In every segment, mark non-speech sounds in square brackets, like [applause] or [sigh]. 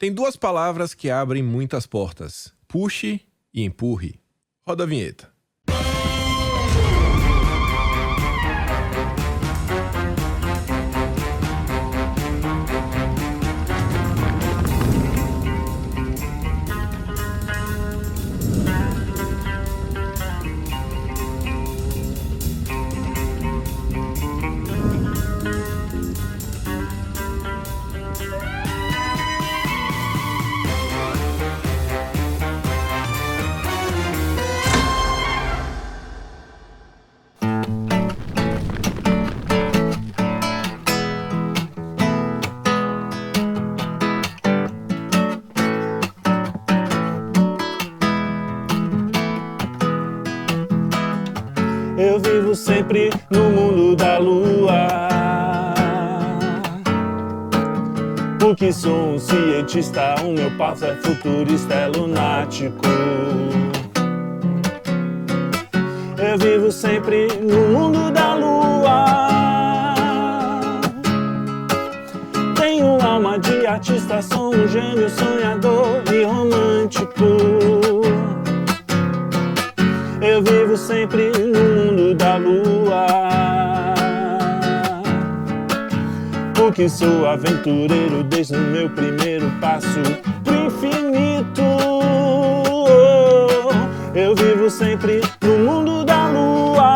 Tem duas palavras que abrem muitas portas: puxe e empurre. Roda a vinheta. Sempre no mundo da lua. Porque sou um cientista, o meu passo é futurista, é lunático. Eu vivo sempre no mundo da lua. Tenho alma de artista, sou um gênio sonhador e romântico. Eu vivo sempre no mundo da lua. Porque sou aventureiro desde o meu primeiro passo pro infinito. Eu vivo sempre no mundo da lua.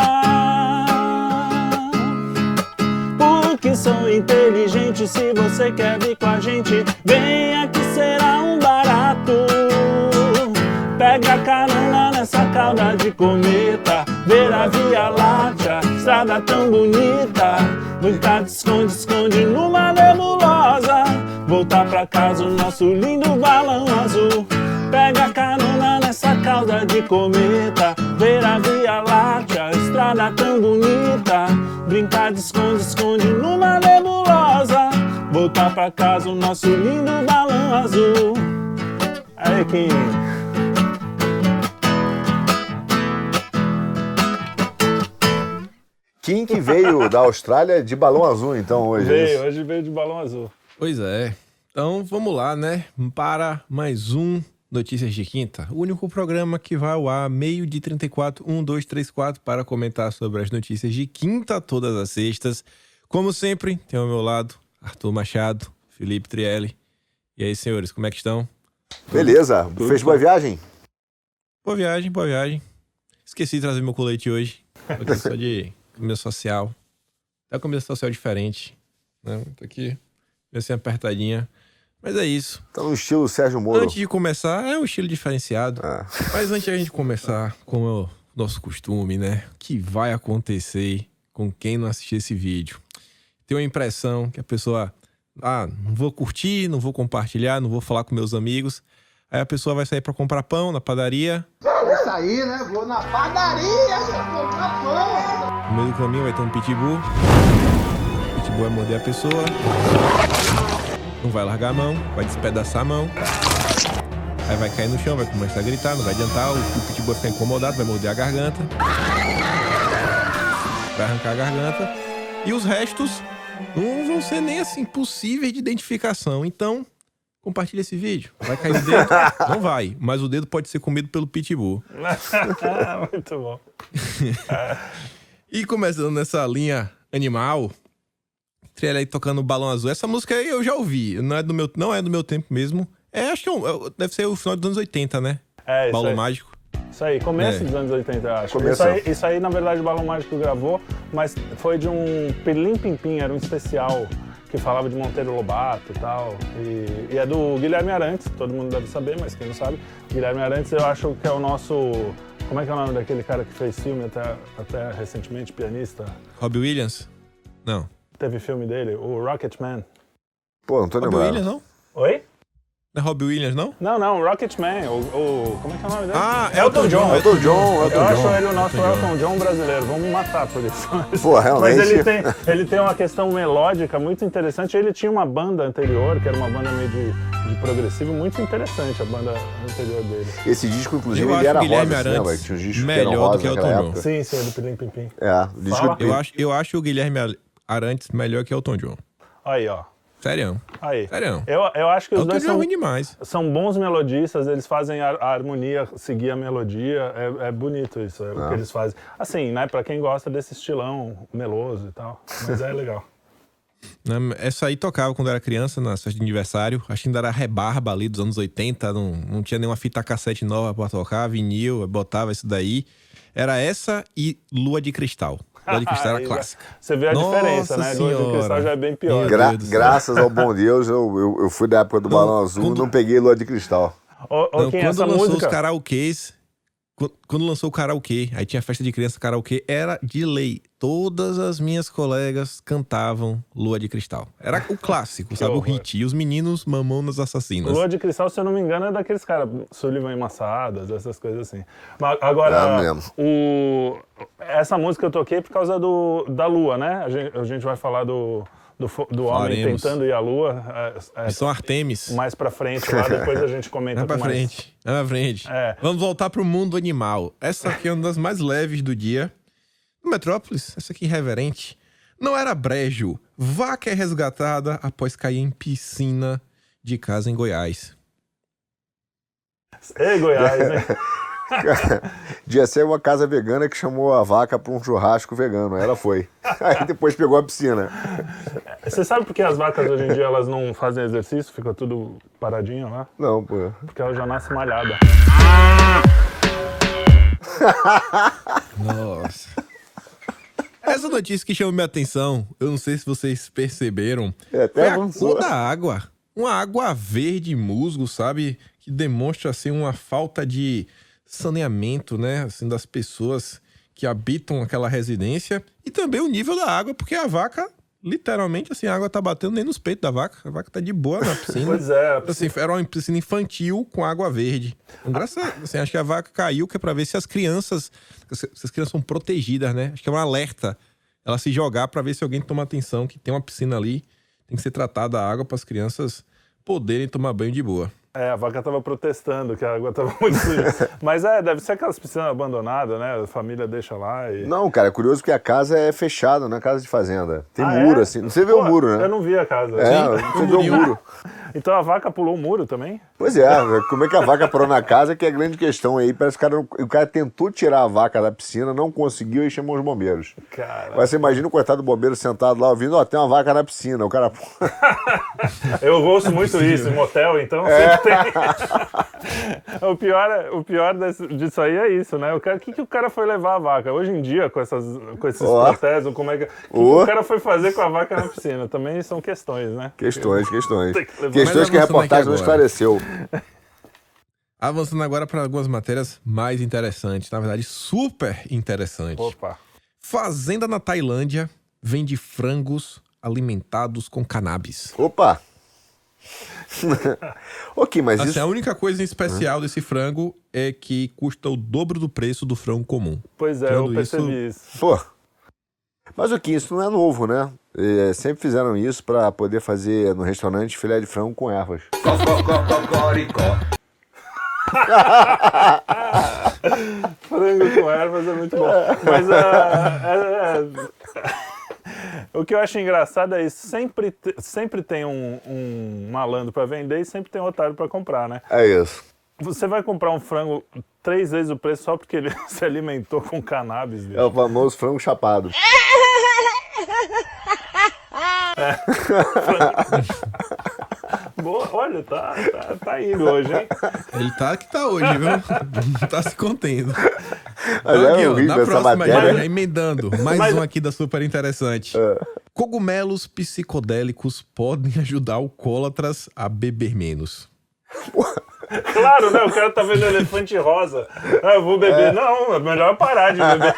Porque sou inteligente. Se você quer vir com a gente, venha que será um barato. Pega carona nessa cauda de cometa. Ver a Via Láctea, estrada tão bonita. Muita esconde, esconde numa nebulosa. Voltar pra casa o nosso lindo balão azul. Pega carona nessa cauda de cometa. Ver a Via Láctea, estrada tão bonita. Brincar de esconde, esconde numa nebulosa. Voltar pra casa o nosso lindo balão azul. Aí, Kim. Kim que veio da Austrália de balão azul, então, hoje. é Veio, isso? hoje veio de balão azul. Pois é. Então vamos lá, né? Para mais um Notícias de Quinta. O único programa que vai ao ar meio de 34, 1, 2, 3, 4 para comentar sobre as notícias de quinta todas as sextas. Como sempre, tem ao meu lado Arthur Machado, Felipe Trielli. E aí, senhores, como é que estão? Beleza. Fez boa viagem? Boa viagem, boa viagem. Esqueci de trazer meu colete hoje. Aqui só de camisa social. É uma camisa social diferente. Né? Tô aqui, meio assim apertadinha. Mas é isso. Tá no estilo Sérgio Moro. Antes de começar, é um estilo diferenciado. Ah. Mas antes de a gente começar, como é o nosso costume, né? O que vai acontecer com quem não assistir esse vídeo? Tenho a impressão que a pessoa, ah, não vou curtir, não vou compartilhar, não vou falar com meus amigos. Aí a pessoa vai sair pra comprar pão na padaria. Isso aí, né? Vou na padaria comprar pão. No meio do caminho vai ter um pitbull. O pitbull vai morder a pessoa. Não vai largar a mão, vai despedaçar a mão. Aí vai cair no chão, vai começar a gritar, não vai adiantar. O o pitbull vai ficar incomodado, vai morder a garganta. Vai arrancar a garganta. E os restos não vão ser nem assim possíveis de identificação. Então, compartilha esse vídeo. Vai cair o dedo? [laughs] Não vai, mas o dedo pode ser comido pelo pitbull. [laughs] Muito bom. [laughs] E começando nessa linha animal, Triela aí tocando balão azul. Essa música aí eu já ouvi, não é do meu, não é do meu tempo mesmo. É, acho que é um- é- deve ser o final dos anos 80, né? É, isso Balão aí. mágico. Isso aí, começo É. dos anos 80, eu acho. Isso aí, isso aí, na verdade, o Balão Mágico gravou, mas foi de um Pilim Pimpim, era um especial que falava de Monteiro Lobato e tal. E, e é do Guilherme Arantes, todo mundo deve saber, mas quem não sabe, Guilherme Arantes eu acho que é o nosso. Como é que é o nome daquele cara que fez filme até, até recentemente, pianista? Robbie Williams? Não. Teve filme dele, o Rocketman. Pô, não tô Robbie. Williams, não? Oi? Não é Robbie Williams, não? Não, não, Rocketman, o, o. Como é que é o nome dele? Ah, Elton John. Elton John, Eu Elton acho John. ele o nosso Elton John brasileiro. Vamos matar por isso. Pô, realmente. Mas ele tem, ele tem uma questão melódica muito interessante. Ele tinha uma banda anterior, que era uma banda meio de, de progressivo, muito interessante, a banda anterior dele. Esse disco, inclusive, Eu ele acho era o Guilherme rosa, assim, né, Arantes velho? Tinha que eram melhor do rosa que Elton John. época. Sim, sim, do Pilim Pim Pim. É, o disco. Eu acho, eu acho o Guilherme Arantes melhor que Elton John. Aí, ó. Sério. Aí. Sério. Eu, eu acho que É os o dois é são, ruim demais. são bons melodistas, eles fazem a, a harmonia seguir a melodia. É, é bonito isso, é o que eles fazem. Assim, né, pra quem gosta desse estilão meloso e tal. Mas é legal. [laughs] Né, Essa aí tocava quando eu era criança, na festa de aniversário. Acho que ainda era rebarba ali dos anos 80. Não, não tinha nenhuma fita cassete nova pra tocar, vinil, botava isso daí. Era essa e Lua de Cristal. Lua de Cristal [laughs] era já- clássica. Você vê a Nossa diferença, né? Lua de Senhora. Cristal já é bem pior. Gra- Deus graças ao bom Deus, eu, eu, eu fui da época do Balão Azul quando- não peguei lua de cristal. Ô, ô, Não, Kim, quando essa lançou música... os karaokês, quando lançou o karaokê, aí tinha festa de criança karaokê, era de lei. Todas as minhas colegas cantavam Lua de Cristal. Era o clássico, [laughs] sabe? O hit. E os meninos Mamonas Assassinas. Lua de Cristal, se eu não me engano, é daqueles caras, Sullivan e Massadas, essas coisas assim. Mas agora, É mesmo. o, essa música eu toquei por causa do, da Lua, né? A gente, a gente vai falar do, do, do homem tentando ir à Lua é, é, Missão Artemis. mais pra frente lá, depois a gente comenta Vai pra mais- frente. Vai pra frente. É. Vamos voltar pro mundo animal. Essa aqui é uma das mais leves do dia. Metrópolis, essa aqui irreverente. Não era brejo. Vaca é resgatada após cair em piscina de casa em Goiás. Ei, Goiás, [laughs] hein? Devia ser uma casa vegana que chamou a vaca pra um churrasco vegano. Aí Ela foi. Aí depois pegou a piscina. Você sabe por que as vacas hoje em dia elas não fazem exercício? Fica tudo paradinho lá? Não, pô. Porque ela já nasce malhada. Nossa. Essa notícia que chamou minha atenção, eu não sei se vocês perceberam, É, até foi a cor da água. Uma água verde musgo, sabe? Que demonstra assim uma falta de saneamento, né? Assim, das pessoas que habitam aquela residência. E também o nível da água, porque a vaca, literalmente, assim, a água tá batendo nem nos peitos da vaca. A vaca tá de boa na piscina. [laughs] Pois é, Assim, era uma piscina infantil com água verde. Engraçado. Assim, acho que a vaca caiu, que é pra ver se as crianças. Se as crianças são protegidas, né? Acho que é um alerta. Ela se jogar pra ver se alguém toma atenção que tem uma piscina ali. Tem que ser tratada a água para as crianças poderem tomar banho de boa. É, a vaca tava protestando que a água tava [laughs] muito suja. Mas é, deve ser aquelas piscinas abandonadas, né? A família deixa lá e. Não, cara, é curioso porque a casa é fechada, não é casa de fazenda. Tem Ah, muro, é? assim. Você vê o muro, né? Eu não vi a casa. É, Sim, você um vê o muro. Então a vaca pulou o muro também? Pois é, como é que a vaca parou na casa que é a grande questão aí. Parece que o cara, o cara tentou tirar a vaca da piscina, não conseguiu e chamou os bombeiros. Cara. Mas você imagina o coitado do bombeiro sentado lá ouvindo, ó, tem uma vaca na piscina. O cara, [laughs] Eu ouço muito isso em motel, então É. sempre tem. [laughs] o pior, é- o pior desse- disso aí é isso, né? O cara, que, que o cara foi levar a vaca? Hoje em dia, com, essas, com esses Ó. protestos, como é que. O que, que o cara foi fazer com a vaca na piscina? Também são questões, né? questões, questões. Tem que levar- Questões que a reportagem não esclareceu. Avançando agora para algumas matérias mais interessantes, na verdade, super interessantes. Opa. Fazenda na Tailândia vende frangos alimentados com cannabis. Opa! [laughs] ok, mas Assim, isso. a única coisa em especial desse frango é que custa o dobro do preço do frango comum. Pois é, eu Tirando isso- percebi isso. Pô. Mas o que? Isso não é novo, né? É, sempre fizeram isso pra poder fazer no restaurante filé de frango com ervas. [laughs] [laughs] Frango com ervas é muito bom. Mas ah, é- é- o que eu acho engraçado é isso. Sempre, te- sempre tem um, um malandro para vender e sempre tem um otário para comprar, né? É isso. Você vai comprar um frango três vezes o preço só porque ele [laughs] se alimentou com cannabis, bicho. É o famoso frango chapado. [laughs] [laughs] Boa, olha, tá, tá, tá indo hoje, hein? Ele tá que tá hoje, viu? [laughs] Tá se contendo. Então, aqui, é ó, na próxima, matéria. já emendando, mais Mas- um aqui da super interessante. Cogumelos psicodélicos podem [laughs] ajudar alcoólatras a beber menos. Claro, né? O cara tá vendo elefante rosa. Ah, eu vou beber. Não, é melhor parar de beber.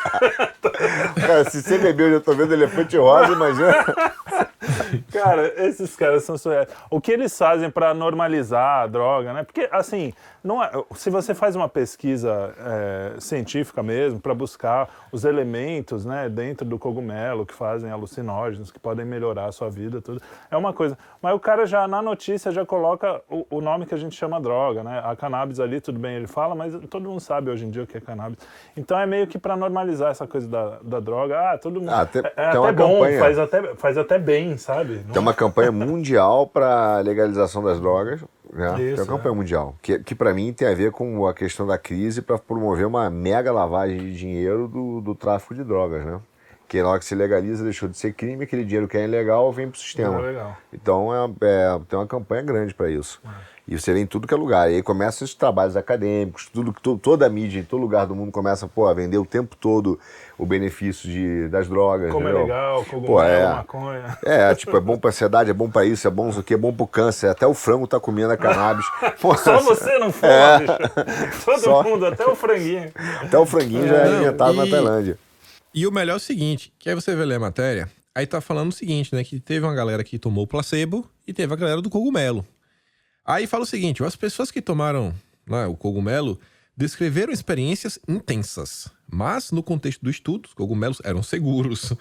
[laughs] Cara, se você bebeu, eu já tô vendo elefante rosa, imagina. [laughs] Cara, esses caras são surreais. O que eles fazem para normalizar a droga, né? Porque, assim, não é- se você faz uma pesquisa é, científica mesmo, para buscar os elementos né, dentro do cogumelo que fazem alucinógenos, que podem melhorar a sua vida, tudo, é uma coisa. Mas o cara já, na notícia, já coloca o, o nome que a gente chama droga, né? A cannabis ali, tudo bem, ele fala, mas todo mundo sabe hoje em dia o que é cannabis. Então é meio que para normalizar essa coisa da, da droga. Ah, todo mundo. Ah, tem- é é tem até bom, campanha. faz até, faz até bem, sabe? Tem uma campanha [laughs] mundial para legalização das drogas. Né? tem Isso, uma campanha é. mundial. Que, que para mim tem a ver com a questão da crise para promover uma mega lavagem de dinheiro do, do tráfico de drogas. Né? Que na hora que se legaliza, deixou de ser crime, aquele dinheiro que é ilegal vem para o sistema. É. Então é, é- tem uma campanha grande para isso. E você vê em tudo que é lugar. E aí começam esses trabalhos acadêmicos, tudo, que to- toda a mídia, em todo lugar do mundo começa pô, a vender o tempo todo o benefício de, das drogas. Como é entendeu? legal, Pô, cogumelo, é. maconha. É, tipo, é bom pra ansiedade, é bom pra isso, é bom isso aqui, é bom pro câncer. Até o frango tá comendo a cannabis. [laughs] Pô, Só você não [laughs] fuma, É. bicho. Todo Só- mundo, até o franguinho. Até o franguinho já é alimentado na e- Tailândia. E o melhor é o seguinte, que aí você vai ler a matéria, aí tá falando o seguinte, né, que teve uma galera que tomou o placebo e teve a galera do cogumelo. Aí fala o seguinte, as pessoas que tomaram né, o cogumelo descreveram experiências intensas, mas no contexto do estudo, os cogumelos eram seguros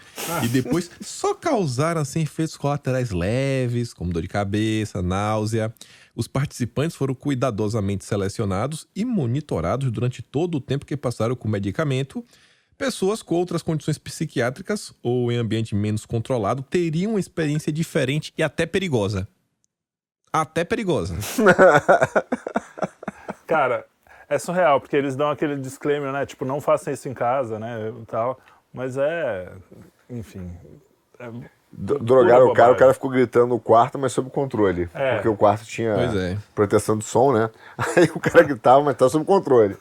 e depois só causaram assim, efeitos colaterais leves, como dor de cabeça, náusea. Os participantes foram cuidadosamente selecionados e monitorados durante todo o tempo que passaram com o medicamento. Pessoas com outras condições psiquiátricas ou em ambiente menos controlado teriam uma experiência diferente e até perigosa. Até perigosa. [laughs] Cara, é surreal, porque eles dão aquele disclaimer, né? Tipo, não façam isso em casa, né? Tal. Mas é. Enfim. é- Drogaram o cara, o cara ficou gritando no quarto, mas sob controle. É. Porque o quarto tinha é. proteção de som, né? [laughs] Aí o cara gritava, mas tá sob controle.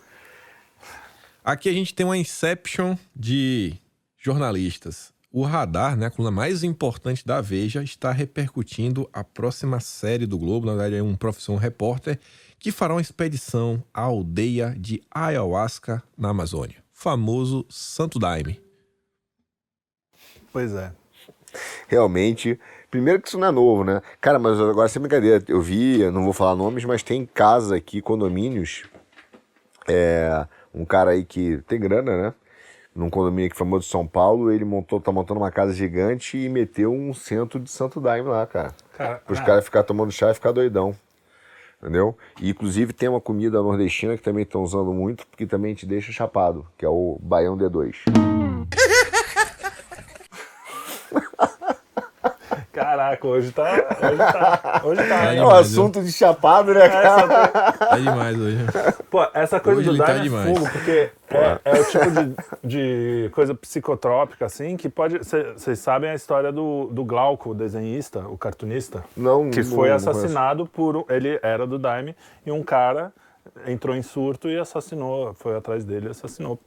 Aqui a gente tem uma inception de jornalistas. O Radar, né, a coluna mais importante da Veja, está repercutindo a próxima série do Globo. Na verdade, é um profissão repórter que fará uma expedição à aldeia de Ayahuasca, na Amazônia. Famoso Santo Daime. Pois é. Realmente. Primeiro que isso não é novo, né? Cara, mas agora sem brincadeira. Eu vi, eu não vou falar nomes, mas tem casas aqui, condomínios. É, um cara aí que tem grana, né? Num condomínio aqui famoso de São Paulo, ele montou, tá montando uma casa gigante e meteu um centro de Santo Daime lá, cara. Cara, Para os ah, caras ficar tomando chá e ficar doidão. Entendeu? E inclusive tem uma comida nordestina que também estão usando muito, porque também te deixa chapado, que é o Baião D2. Caraca, hoje tá. Hoje tá. Hoje tá. [laughs] É É um assunto de chapado, né, cara? É demais hoje. Pô, essa coisa Hoje do ele tá Daime é demais. fogo, porque é, é o tipo de, de coisa psicotrópica, assim, que pode. Vocês sabem a história do, do Glauco, o desenhista, o cartunista, Não, que não- foi não assassinado por. um- Ele era do Daime e um cara entrou em surto e assassinou, foi atrás dele e assassinou.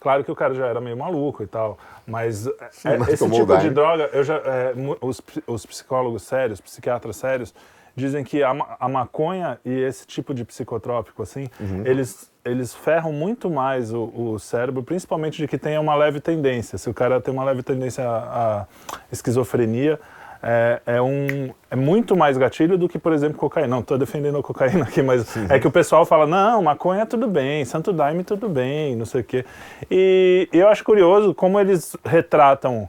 Claro que o cara já era meio maluco e tal, mas, é, mas esse tipo de droga, eu já, é, os, os psicólogos sérios, psiquiatras sérios, dizem que a, a maconha e esse tipo de psicotrópico, assim, Uhum. eles, eles ferram muito mais o, o cérebro, principalmente de que tenha uma leve tendência. Se o cara tem uma leve tendência à, à esquizofrenia, é, é, um, é muito mais gatilho do que, por exemplo, cocaína. Não, estou defendendo a cocaína aqui, mas é que o pessoal fala, não, maconha tudo bem, santo daime tudo bem, não sei o quê. E, e eu acho curioso como eles retratam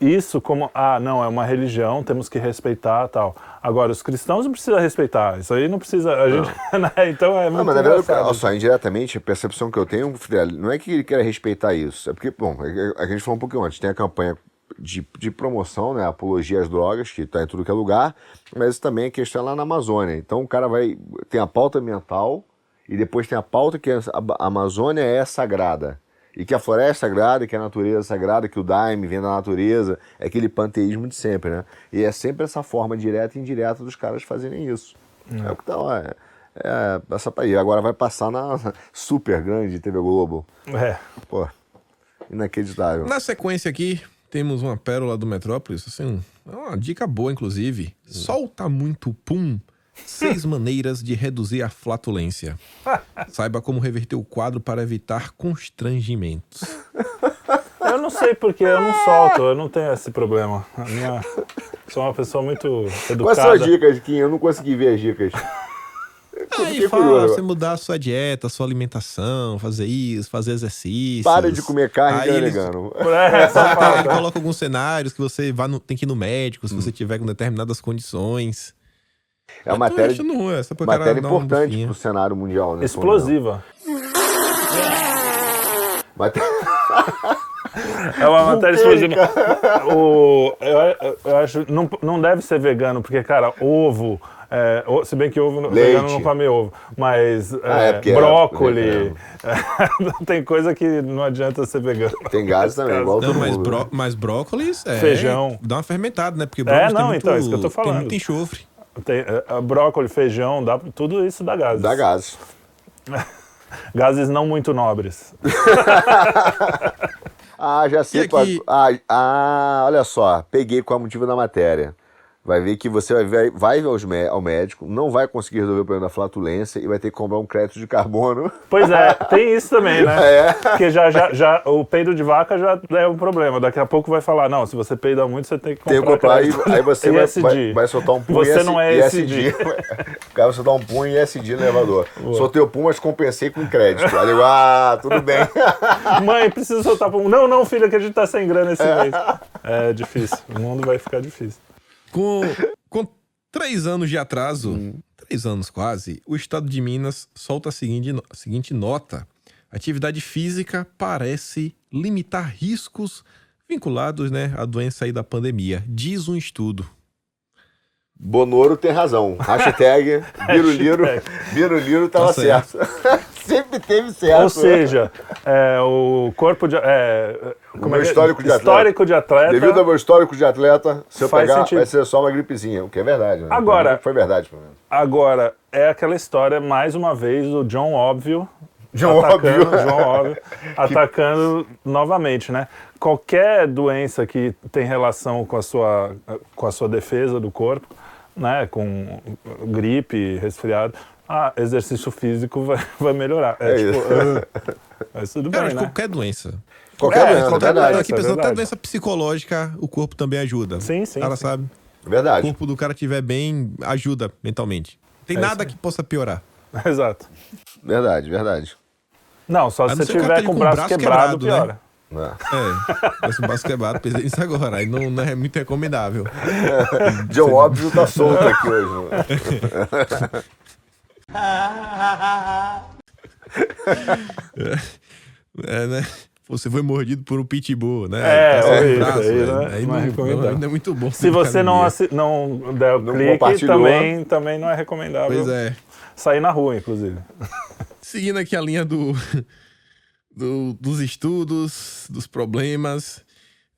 isso como, ah, não, é uma religião, temos que respeitar tal. Agora, os cristãos não precisam respeitar, isso aí não precisa, a gente, [laughs] né? então é muito Não, mas na verdade, olha só, indiretamente, a percepção que eu tenho, não é que ele queira respeitar isso. É porque, bom, é a gente falou um pouquinho antes, tem a campanha de, de promoção, né? Apologia às drogas, que está em tudo que é lugar, mas também a questão é lá na Amazônia. Então o cara vai. Tem a pauta ambiental e depois tem a pauta que a Amazônia é sagrada. E que a floresta é sagrada, que a natureza é sagrada, que o daime vem da natureza, é aquele panteísmo de sempre, né? E é sempre essa forma direta e indireta dos caras fazerem isso. É o que tá lá. É, é essa aí. Agora vai passar na [laughs] super grande TV Globo. É. Pô, inacreditável. Na sequência aqui, temos uma pérola do Metrópolis, assim, é uma dica boa, inclusive. Solta muito pum. Seis [laughs] maneiras de reduzir a flatulência. [laughs] Saiba como reverter o quadro para evitar constrangimentos. [laughs] Eu não sei porque eu não solto, eu não tenho esse problema. A minha, sou uma pessoa muito Quais educada. são as dicas, Kim? Eu não consegui ver as dicas. Aí fala curioso. você mudar a sua dieta, a sua alimentação, fazer isso, fazer exercícios. Para de comer carne Aí é eles- vegano. [laughs] É, ele coloca alguns cenários que você vai no- tem que ir no médico se você tiver com determinadas condições. É uma tô matéria, cara matéria importante pro cenário mundial, né? Explosiva. É uma [laughs] matéria explosiva. O, eu, eu- eu acho não, não deve ser vegano, porque, cara, ovo. É, se bem que ovo, Leite. vegano não come ovo, mas Ah, é, é, é brócoli. [laughs] tem coisa que não adianta ser vegano. Tem gases também, igual Não, todo mas, mundo. bró né? mas brócolis é. Feijão. Dá uma fermentada, né? Porque brócolis não, tem então, muito, é isso que eu tô Tem falando. muito enxofre. Tem, é, brócoli, feijão, dá, tudo isso dá gases. Dá gases. [laughs] Gases não muito nobres. [laughs] Ah, já sei. Aqui- Ah, ah, olha só. Peguei qual é o motivo da matéria. Vai ver que você vai, ver- vai aos ao médico, não vai conseguir resolver o problema da flatulência e vai ter que comprar um crédito de carbono. Pois é, tem isso também, né? [laughs] É. Porque já, já, já, o peido de vaca já é um problema. Daqui a pouco vai falar, não, se você peida muito, você tem que comprar Tem que comprar e crédito. aí você [laughs] vai, vai, vai soltar um pum Você não é ESG. [laughs] O cara vai soltar um pum e ESG no elevador. Soltei o pum, mas compensei com crédito. Aí eu ah, tudo bem. Mãe, precisa soltar um. Não, não, filha, que a gente tá sem grana esse mês. É difícil. O mundo vai ficar difícil. Com, com três anos de atraso, Hum. três anos quase, o estado de Minas solta a seguinte, a seguinte nota: atividade física parece limitar riscos vinculados né, à doença aí da pandemia, diz um estudo. Bonoro tem razão. Hashtag [laughs] Biruliro, Biruliro tava Tá certo. certo. [laughs] Sempre teve certo. Ou seja, é, o corpo de. É, como meu é que é? histórico de atleta. Histórico de atleta. Devido ao meu histórico de atleta, se eu pegar, sentido. vai ser só uma gripezinha, o que é verdade. Né? Agora- Foi verdade, pelo menos. Agora, é aquela história, mais uma vez, do John Óbvio. John atacando, Óbvio. João Óbvio, atacando novamente, né? Qualquer doença que tem relação com a sua, com a sua defesa do corpo, né? Com gripe, resfriado, ah, exercício físico vai, [laughs] vai melhorar. É, É tipo, isso. [laughs] mas tudo Cara, bem, né? qualquer doença. Qualquer É, doença, é qualquer verdade. doença. Aqui é pensando, até verdade. doença psicológica, o corpo também ajuda. Sim, sim, O cara sim. sabe. O Verdade. corpo do cara estiver bem, ajuda mentalmente. Tem É nada isso que possa piorar. [laughs] Exato. Verdade, verdade. Não, só se não você o tiver tá com o o braço, braço quebrado, quebrado, né? piora. É. É, mas o braço quebrado, pensei nisso agora. Aí não, não é muito recomendável. [laughs] John Óbvio tá solto aqui hoje. [laughs] É, né? Você foi mordido por um pitbull, né? É, horrível, braço, aí né? não é- Aí não é não, recomendável. não, não é muito bom. Se você não, não der o Não clique, também, também não é recomendável Pois é. sair na rua, inclusive. [laughs] Seguindo aqui a linha do, do- dos estudos, dos problemas.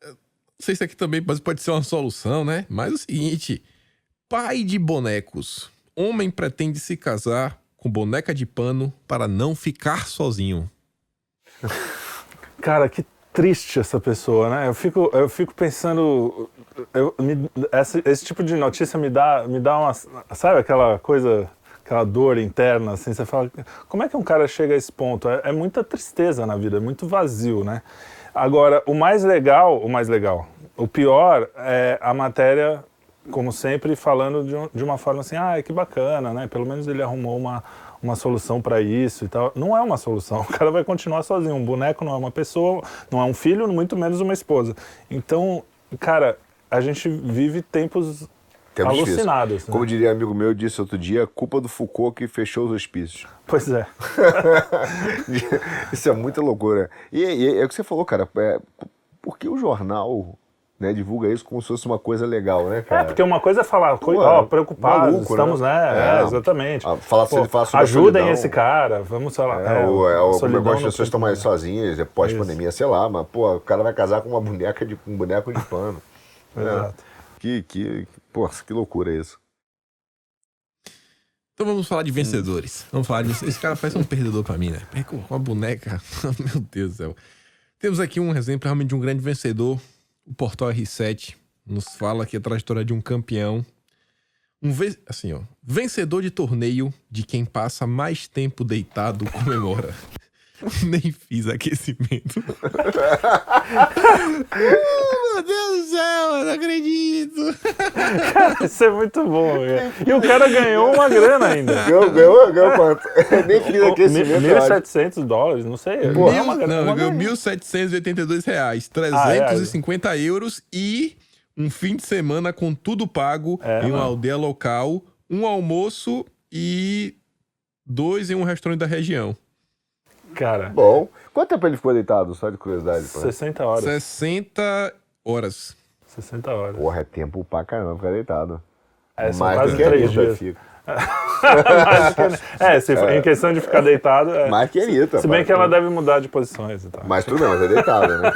Não sei se aqui também pode pode ser uma solução, né? Mas é o seguinte: pai de bonecos. Homem pretende se casar com boneca de pano para não ficar sozinho. [laughs] Cara, que triste essa pessoa, né? Eu fico, eu fico pensando. eu- me- esse, esse tipo de notícia me dá, me dá uma. Sabe aquela coisa, aquela dor interna, assim? Você fala, como é que um cara chega a esse ponto? É, é muita tristeza na vida, é muito vazio, né? Agora, o mais legal, o mais legal, o pior é a matéria, como sempre, falando de, um- de uma forma assim, ah, que bacana, né? Pelo menos ele arrumou uma, uma solução para isso e tal. Não é uma solução, [laughs] o cara vai continuar sozinho. Um boneco não é uma pessoa, não é um filho, muito menos uma esposa. Então, cara, a gente vive tempos Tempos alucinados. né? Como diria amigo meu, disse outro dia, culpa do Foucault que fechou os hospícios. [laughs] Pois é. [laughs] Isso é muita loucura. E, e é o que você falou, cara. É, por que o jornal né, divulga isso como se fosse uma coisa legal, né, cara? É, porque uma coisa é falar, Pô, ó, preocupados, maluco, estamos, né? né? É, É. exatamente. Falar- se ele fala sobre a ajudem solidão. esse cara, vamos, lá. É, é, ou como solidão algumas no pessoas estão mais sozinhas, é pós-pandemia, sei lá, mas, pô, o cara vai casar com uma boneca de um boneco de pano. [laughs] Exato. Que, que, pô, que loucura isso. Então vamos falar de vencedores. Vamos falar de. Esse cara parece um perdedor pra mim, né? É Com com a boneca. [laughs] Meu Deus do céu. Temos aqui um exemplo realmente de um grande vencedor. O Portal R7 nos fala aqui a trajetória de um campeão. Um ve... assim, ó. Vencedor de torneio de quem passa mais tempo deitado comemora. [laughs] Nem fiz aquecimento. [laughs] Meu Deus do céu, eu não acredito. Isso é muito bom. cara. E o cara ganhou uma grana ainda. Ganhou, ganhou, ganhou quanto? [laughs] Nem fiz aquecimento. mil- eu acho. 1.700 dólares, não sei. É Mil, uma grana, não, uma ganhou grana. 1.782 reais, Ah, é, 350 euros e um fim de semana com tudo pago É, em uma mano. aldeia local, um almoço e dois em um restaurante da região. Cara, Bom. Quanto tempo ele ficou deitado? Só de curiosidade. pô. 60 horas. 60 horas. 60 horas. Porra, é tempo pra caramba ficar deitado. É, são Mais quase do que três Anitta dias. fica. [laughs] É, se em questão de ficar deitado. é. Mais que a Anitta. Se bem pô. que ela deve mudar de posições e tal. Mas tudo bem, mas é deitado, né?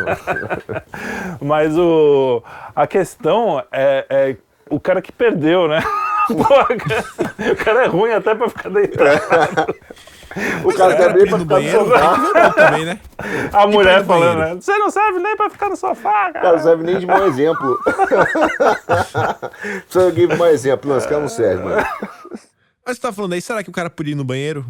[laughs] Mas o, a questão é, é o cara que perdeu, né? [laughs] Cara, o cara é ruim até pra ficar deitado. O cara quer bem pedir pra no ficar no banheiro, sofá. ver bom também, né? A mulher no falando, né? Você não serve nem pra ficar no sofá, O cara cara. não serve nem de mau exemplo. [laughs] Só alguém de mau exemplo. Não, esse cara não serve, mano. Mas você tá falando aí, será que o cara podia ir no banheiro?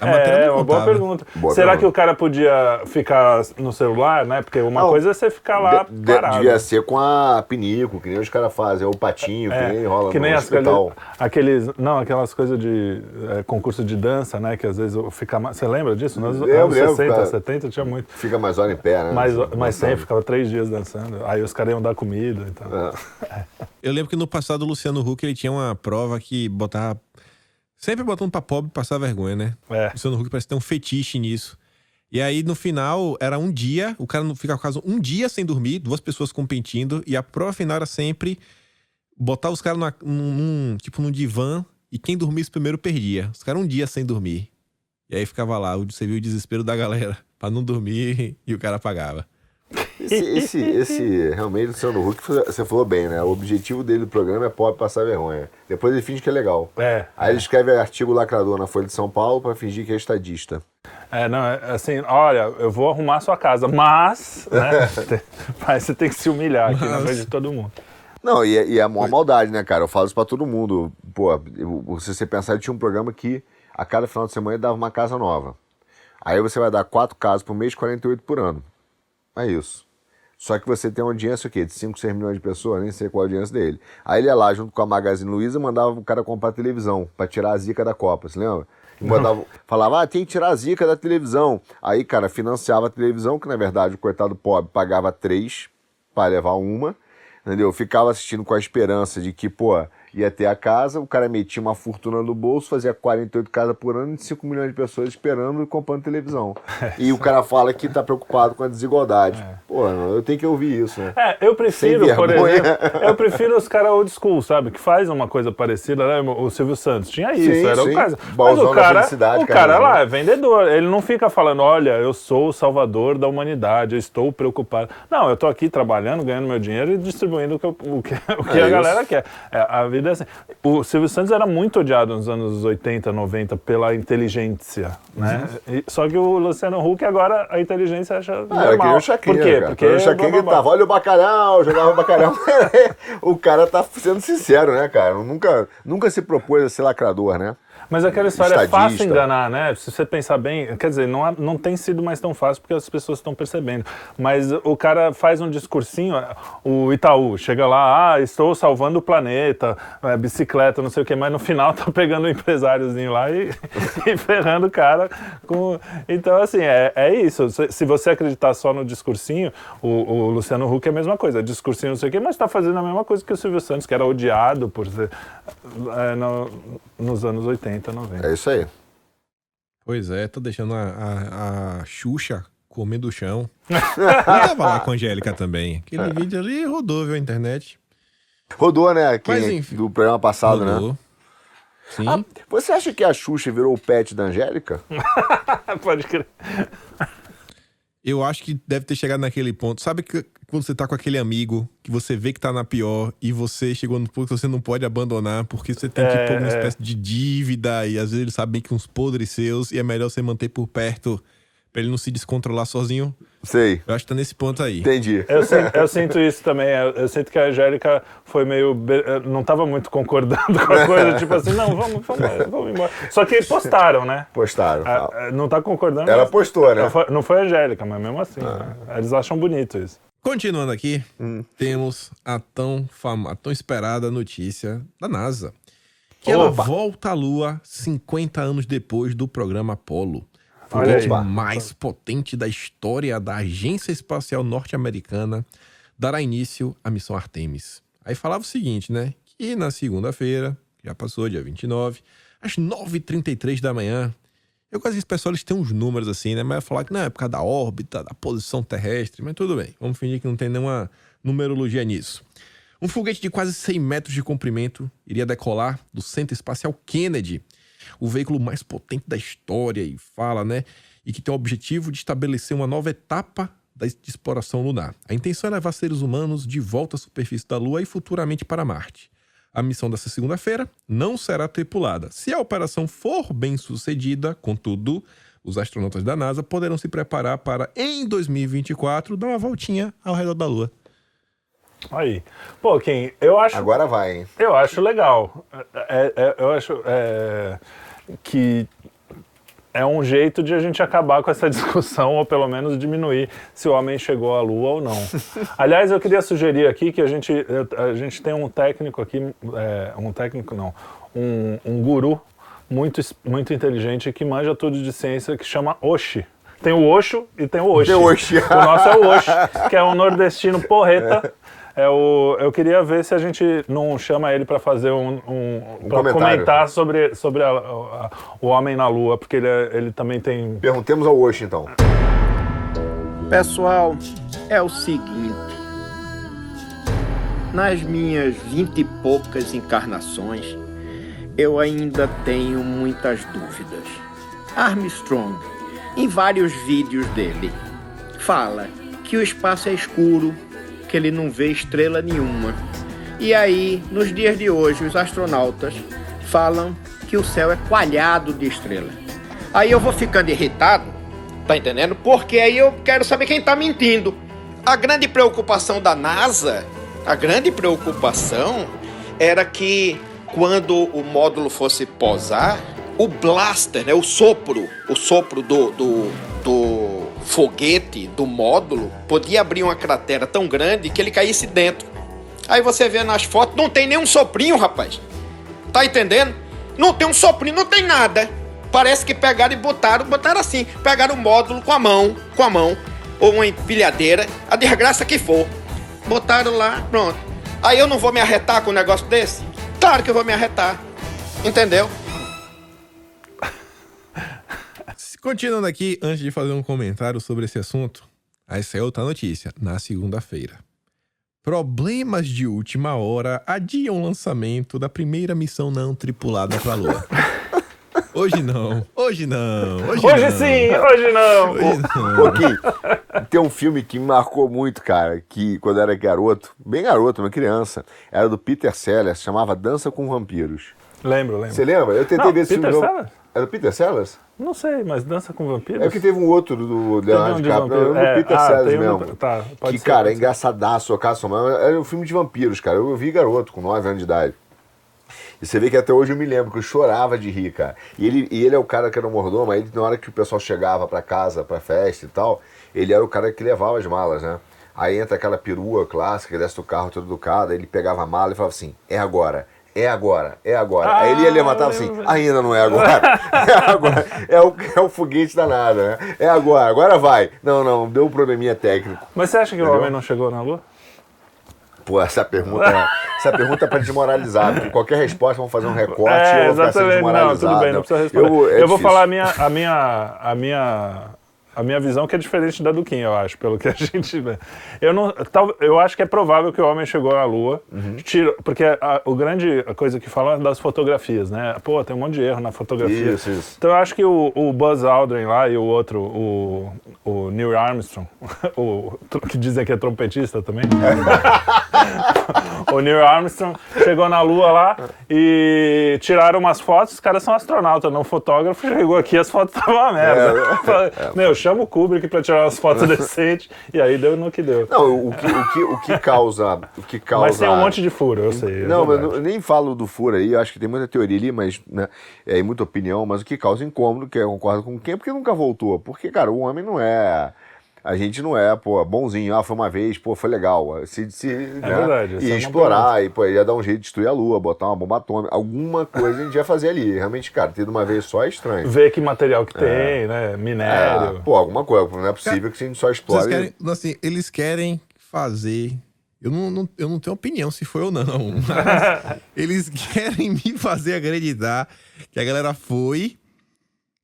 A matéria É, não uma boa contava. pergunta. Boa Será pergunta. que o cara podia ficar no celular, né? Porque uma Não, coisa é você ficar lá De- parado. devia ser com a pinico, que nem os caras fazem, ou o patinho, que nem rola que nem no as hospital. aqueles não aquelas coisas de é, concurso de dança né que às vezes eu fica mais- você lembra disso nos Lembro, anos lembro, 60 cara. 70 tinha muito Fica mais hora em pé, né? Não mas sabe. sempre ficava três dias dançando aí os caras iam dar comida e tal É. [laughs] Eu lembro que no passado o Luciano Huck ele tinha uma prova que botava. Sempre botando pra pobre passar vergonha, né? é O Luciano Huck parece ter um fetiche nisso. E aí, no final, era um dia, o cara não ficava quase um dia sem dormir, duas pessoas competindo, e a prova final era sempre botar os caras num, num- tipo num divã, e quem dormisse primeiro perdia. Os caras um dia sem dormir. E aí ficava lá, você viu o desespero da galera [laughs] pra não dormir e o cara pagava. Esse, esse, esse, realmente, o Luciano Huck, você falou bem, né? O objetivo dele do programa é pobre passar vergonha. Depois ele finge que é legal. é Aí ele escreve artigo lacrador na Folha de São Paulo pra fingir que é estadista. é não é assim olha eu vou arrumar a sua casa mas né [laughs] mas você tem que se humilhar aqui na Mas- frente de todo mundo Não, e, é- e é uma maldade, né, cara? Eu falo isso pra todo mundo. Pô, eu- se você pensar, ele tinha um programa que a cada final de semana ele dava uma casa nova. Aí você vai dar quatro casas por mês, 48 por ano. É isso. Só que você tem uma audiência o quê? De 5, 6 milhões de pessoas, nem sei qual a audiência dele. Aí ele ia lá junto com a Magazine Luiza e mandava o cara comprar televisão pra tirar a zica da Copa, você lembra? Mandava, falava, ah, tem que tirar a zica da televisão. Aí, cara, financiava a televisão, que na verdade o coitado pobre pagava três para levar uma, entendeu? Ficava assistindo com a esperança de que, pô, ia ter a casa, o cara metia uma fortuna no bolso, fazia 48 casas por ano e 5 milhões de pessoas esperando e comprando televisão. [laughs] e o cara fala que tá preocupado com a desigualdade. Pô, eu tenho que ouvir isso, né? É, eu prefiro, por exemplo, eu prefiro os caras old school, sabe? Que faz uma coisa parecida, né? O Silvio Santos tinha isso, Sim, era sim. o caso. Mas Balzão o cara, o cara, cara né? lá é vendedor, ele não fica falando, olha, eu sou o salvador da humanidade, eu estou preocupado. Não, eu tô aqui trabalhando, ganhando meu dinheiro e distribuindo o que, o que, [laughs] o que É a isso. galera quer. É, a vida é assim. O Silvio Santos era muito odiado nos anos 80, 90 pela inteligência, né? Uhum. E- só que o Luciano Huck agora a inteligência acha Ah, era que normal. o Chacrinha, Por quê? cara. Porque o Chacrinha gritava, olha o bacalhau, jogava bacalhau. [laughs] o cara tá sendo sincero, né, cara? Nunca, nunca se propôs a ser lacrador, né? Mas aquela história é fácil Estadista. enganar, né? Se você pensar bem, quer dizer, não, há- não tem sido mais tão fácil porque as pessoas estão percebendo. Mas o cara faz um discursinho, o Itaú chega lá, ah, estou salvando o planeta, é, bicicleta, não sei o quê, mas no final [laughs] tá pegando um empresáriozinho lá e, [laughs] e ferrando o cara. Com... Então, assim, é, é isso. Se, se você acreditar só no discursinho, o, o Luciano Huck é a mesma coisa, discursinho não sei o quê, mas está fazendo a mesma coisa que o Silvio Santos, que era odiado por ser, é, no- nos anos 80, 90. É isso aí. Pois é, tô deixando a, a, a Xuxa comendo o chão. [laughs] Eu tava lá com a Angélica também. Aquele vídeo ali rodou, viu, a internet. Rodou, né? Aqui, Mas, enfim. do programa passado, né? Rodou. Sim. Ah, você acha que a Xuxa virou o pet da Angélica? [laughs] Pode crer. Eu acho que deve ter chegado naquele ponto. Sabe que quando você tá com aquele amigo que você vê que tá na pior e você chegou no ponto que você não pode abandonar porque você tem que É, pôr uma é. espécie de dívida e às vezes eles sabem que uns podres seus e é melhor você manter por perto pra ele não se descontrolar sozinho. Sei. Eu acho que tá nesse ponto aí. Entendi. Eu sinto, eu sinto isso também. Eu, eu sinto que a Angélica foi meio. Não estava muito concordando [laughs] com a coisa, tipo assim, não, vamos, vamos, vamos embora. Só que postaram, né? Postaram. Ah, ah, não tá concordando. Ela mas- postou, né? Ela foi- não foi a Angélica, mas mesmo assim. né? Eles acham bonito isso. Continuando aqui, Hum. temos a tão, fama, a tão esperada notícia da NASA. Que ela Opa. volta à Lua 50 anos depois do programa Apollo. O foguete mais potente da história da Agência Espacial Norte-Americana dará início à missão Artemis. Aí falava o seguinte, né? Que na segunda-feira, já passou, dia 29, às 9h33 da manhã, Eu quase que esse pessoal eles têm uns números assim, né? Mas falar que não é por causa da órbita, da posição terrestre, mas tudo bem. Vamos fingir que não tem nenhuma numerologia nisso. Um foguete de quase 100 metros de comprimento iria decolar do Centro Espacial Kennedy, o veículo mais potente da história, e fala, né? E que tem o objetivo de estabelecer uma nova etapa da exploração lunar. A intenção é levar seres humanos de volta à superfície da Lua e futuramente para Marte. A missão dessa segunda-feira não será tripulada. Se a operação for bem sucedida, contudo, os astronautas da NASA poderão se preparar para, em 2024, dar uma voltinha ao redor da Lua. Aí. Pô, Kim, eu acho. Agora vai, hein? Eu acho legal. É- é- eu acho é, que é um jeito de a gente acabar com essa [laughs] discussão, ou pelo menos diminuir se o homem chegou à Lua ou não. [laughs] Aliás, eu queria sugerir aqui que a gente, a gente tem um técnico aqui, é, um técnico não, um, um guru muito, muito inteligente que manja tudo de ciência, que chama Oshi. Tem o Osho e tem o Oshi. Tem o Oshi. O nosso é o [laughs] Oshi, que é um nordestino porreta. É o, eu queria ver se a gente não chama ele para fazer um, um, pra comentário. comentar sobre, sobre a- a- o homem na Lua, porque ele, é- ele também tem. Perguntemos ao Osh, então. Pessoal, é o seguinte. Nas minhas vinte e poucas encarnações, eu ainda tenho muitas dúvidas. Armstrong, em vários vídeos dele, fala que o espaço é escuro, que ele não vê estrela nenhuma. E aí, nos dias de hoje, os astronautas falam que o céu é coalhado de estrelas. Aí eu vou ficando irritado, tá entendendo? Porque aí eu quero saber quem tá mentindo. A grande preocupação da NASA, a grande preocupação era que quando o módulo fosse posar, o blaster, né, o sopro, o sopro do, do, do foguete, do módulo, podia abrir uma cratera tão grande que ele caísse dentro. Aí você vê nas fotos, não tem nenhum soprinho, rapaz. Tá entendendo? Não tem um soprinho, não tem nada. Parece que pegaram e botaram, botaram assim, pegaram o módulo com a mão, com a mão, ou uma empilhadeira, a desgraça que for. Botaram lá, pronto. Aí eu não vou me arretar com um negócio desse? Claro que eu vou me arretar. Entendeu? Continuando aqui, antes de fazer um comentário sobre esse assunto, essa é outra notícia, na segunda-feira. Problemas de última hora adiam o lançamento da primeira missão não tripulada para a Lua. [laughs] Hoje não, hoje não, hoje, Hoje não. sim, hoje não! Hoje não. Tem um filme que me marcou muito, cara, que quando eu era garoto, bem garoto, uma criança, era do Peter Sellers, chamava Dança com Vampiros. Lembro, lembro. Você lembra? Eu tentei Não, ver esse Peter filme. Sellers? Era Peter Sellers? Não sei, mas dança com vampiros? É porque teve um outro do um Leonardo de DiCaprio, não, do É, Peter ah, Sellers tem um- mesmo. tá, que, ser, cara, é engraçadaço, o caso, mas era um filme de vampiros, cara. Eu vi garoto, com 9 anos de idade. E você vê que até hoje eu me lembro que eu chorava de rir, cara. E ele, e ele é o cara que era o mordomo, aí na hora que o pessoal chegava pra casa, pra festa e tal, ele era o cara que levava as malas, né? Aí entra aquela perua clássica, que desce do carro todo educado, aí ele pegava a mala e falava assim, é agora, é agora, é agora. aí ele ia Ah, levantar eu assim, ainda não é agora, [laughs] é agora. É o, é o foguete danado, né? É agora, agora vai. Não, não, deu um probleminha técnico. Mas você acha que o Entendeu? homem não chegou na Lua? Pô, essa pergunta, é- essa pergunta é pra desmoralizar, porque qualquer resposta vamos fazer um recorte e É, eu vou ficar sendo. Não, desmoralizado. tudo bem, não precisa responder. Eu, Eu, é vou difícil. falar a minha, a minha, a minha, a minha visão que é diferente da do Kim, eu acho, pelo que a [laughs] gente vê. Eu não, tal, eu acho que é provável que o homem chegou à Lua, Uhum. tira, porque a, o grande a coisa que falam é das fotografias, né? Pô, tem um monte de erro na fotografia. Isso, isso. Então eu acho que o, o Buzz Aldrin lá e o outro, o, o Neil Armstrong, [laughs] o, que dizem que é trompetista também. [laughs] o Neil Armstrong chegou na Lua lá e tiraram umas fotos. Os caras são astronautas, não fotógrafo. Chegou aqui as fotos estavam uma merda. Meu, chama o Kubrick pra tirar umas fotos [laughs] decentes. E aí deu no que deu. Não, o que, o que, o que causa. O que causa... Mas tem um monte de furo, eu sei. é Não, mas verdade. eu nem falo do furo aí, eu acho que tem muita teoria ali, mas, né, é, e muita opinião, mas o que causa incômodo, que eu concordo com quem, é porque nunca voltou. Porque, cara, o homem não é. A gente não é, pô, bonzinho, ah, foi uma vez, pô, foi legal. Se, se, né, verdade, E é explorar, e pô, ia dar um jeito de destruir a lua, botar uma bomba atômica, alguma coisa a gente ia fazer ali. Realmente, cara, ter de uma vez só é estranho. Ver que material que tem, né? Minério. É, pô, alguma coisa, não é possível que a gente só explore. Vocês querem, assim, eles querem fazer. Eu não, não- eu não tenho opinião se foi ou não. [laughs] Mas eles querem me fazer acreditar que a galera foi,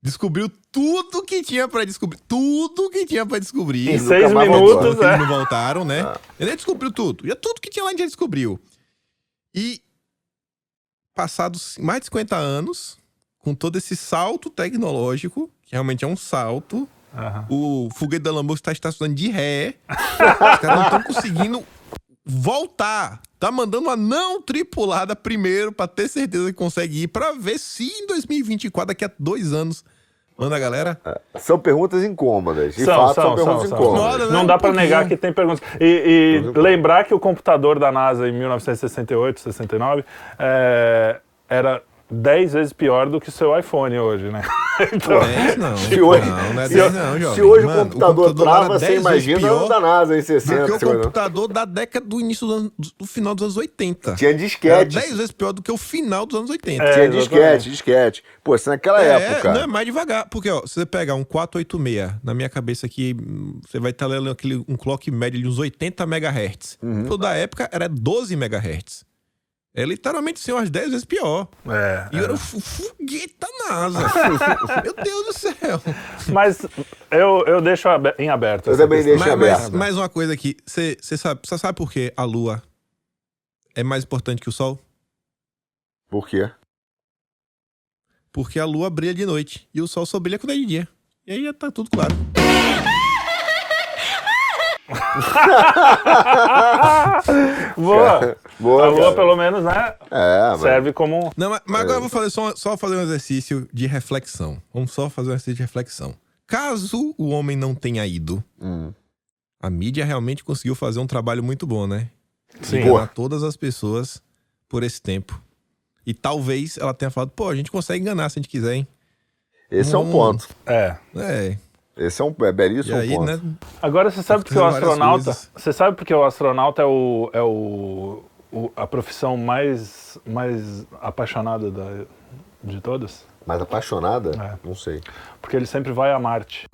Descobriu tudo que tinha pra descobrir. Tudo que tinha pra descobrir. Em seis minutos, voltou. Porque é. eles não voltaram, né? Ele descobriu tudo. Já tudo que tinha lá a gente já descobriu. E passados mais de 50 anos, com todo esse salto tecnológico, que realmente é um salto, Aham. o foguete da Lamborghini está estacionando de ré. [laughs] Os caras não estão conseguindo voltar. Tá mandando uma não tripulada primeiro pra ter certeza que consegue ir, pra ver se em 2024, daqui a dois anos, manda a galera. São perguntas incômodas. De São, fato, são, são, são, perguntas são. incômodas. Né? Não dá Um pra pouquinho. negar que tem perguntas. E, e lembrar que o computador da NASA em 1968, 69, é, era 10 vezes pior do que o seu iPhone hoje, né? [laughs] Então, 10 não. Se hoje, não, não é se, 10 não, jovem. se hoje Mano, o computador, era trava, você 10 vezes imagina o da NASA em do 60. que o computador da década do início do, ano- do final dos anos 80. Tinha Era disquete. 10 vezes pior do que o final dos anos 80. É, Tinha exatamente. disquete, disquete. Pô, se naquela É, época. não é mais devagar. Porque, ó, se você pegar um 486, na minha cabeça aqui, você vai estar lendo aquele, um clock médio de uns 80 MHz. Uhum. Toda época era 12 MHz. É literalmente assim, umas 10 vezes pior. é, E era o fu- foguete da NASA. [laughs] Meu Deus do céu. Mas eu, eu deixo em aberto. Eu também deixo Mas, aberto. mas, mais uma coisa aqui. Você você sabe, você sabe por que a Lua é mais importante que o Sol? Por quê? Porque a Lua brilha de noite e o Sol só brilha quando é de dia. E aí já tá tudo claro. Boa! Boa, a Lua, cara. pelo menos, né? É, mas- Serve como. Não, mas, mas agora eu vou fazer só, só fazer um exercício de reflexão. Vamos só fazer um exercício de reflexão. Caso o homem não tenha ido, Hum. a mídia realmente conseguiu fazer um trabalho muito bom, né? Sim. Enganar todas as pessoas por esse tempo. E talvez ela tenha falado, pô, a gente consegue enganar se a gente quiser, hein? Esse é um Hum. ponto. É. É. Esse é um é belíssimo aí, ponto. né? Agora você sabe porque o astronauta. Você sabe porque o astronauta é o. É o, o- a profissão mais, mais apaixonada da, de todas? Mas apaixonada? É. Não sei. Porque ele sempre vai a Marte.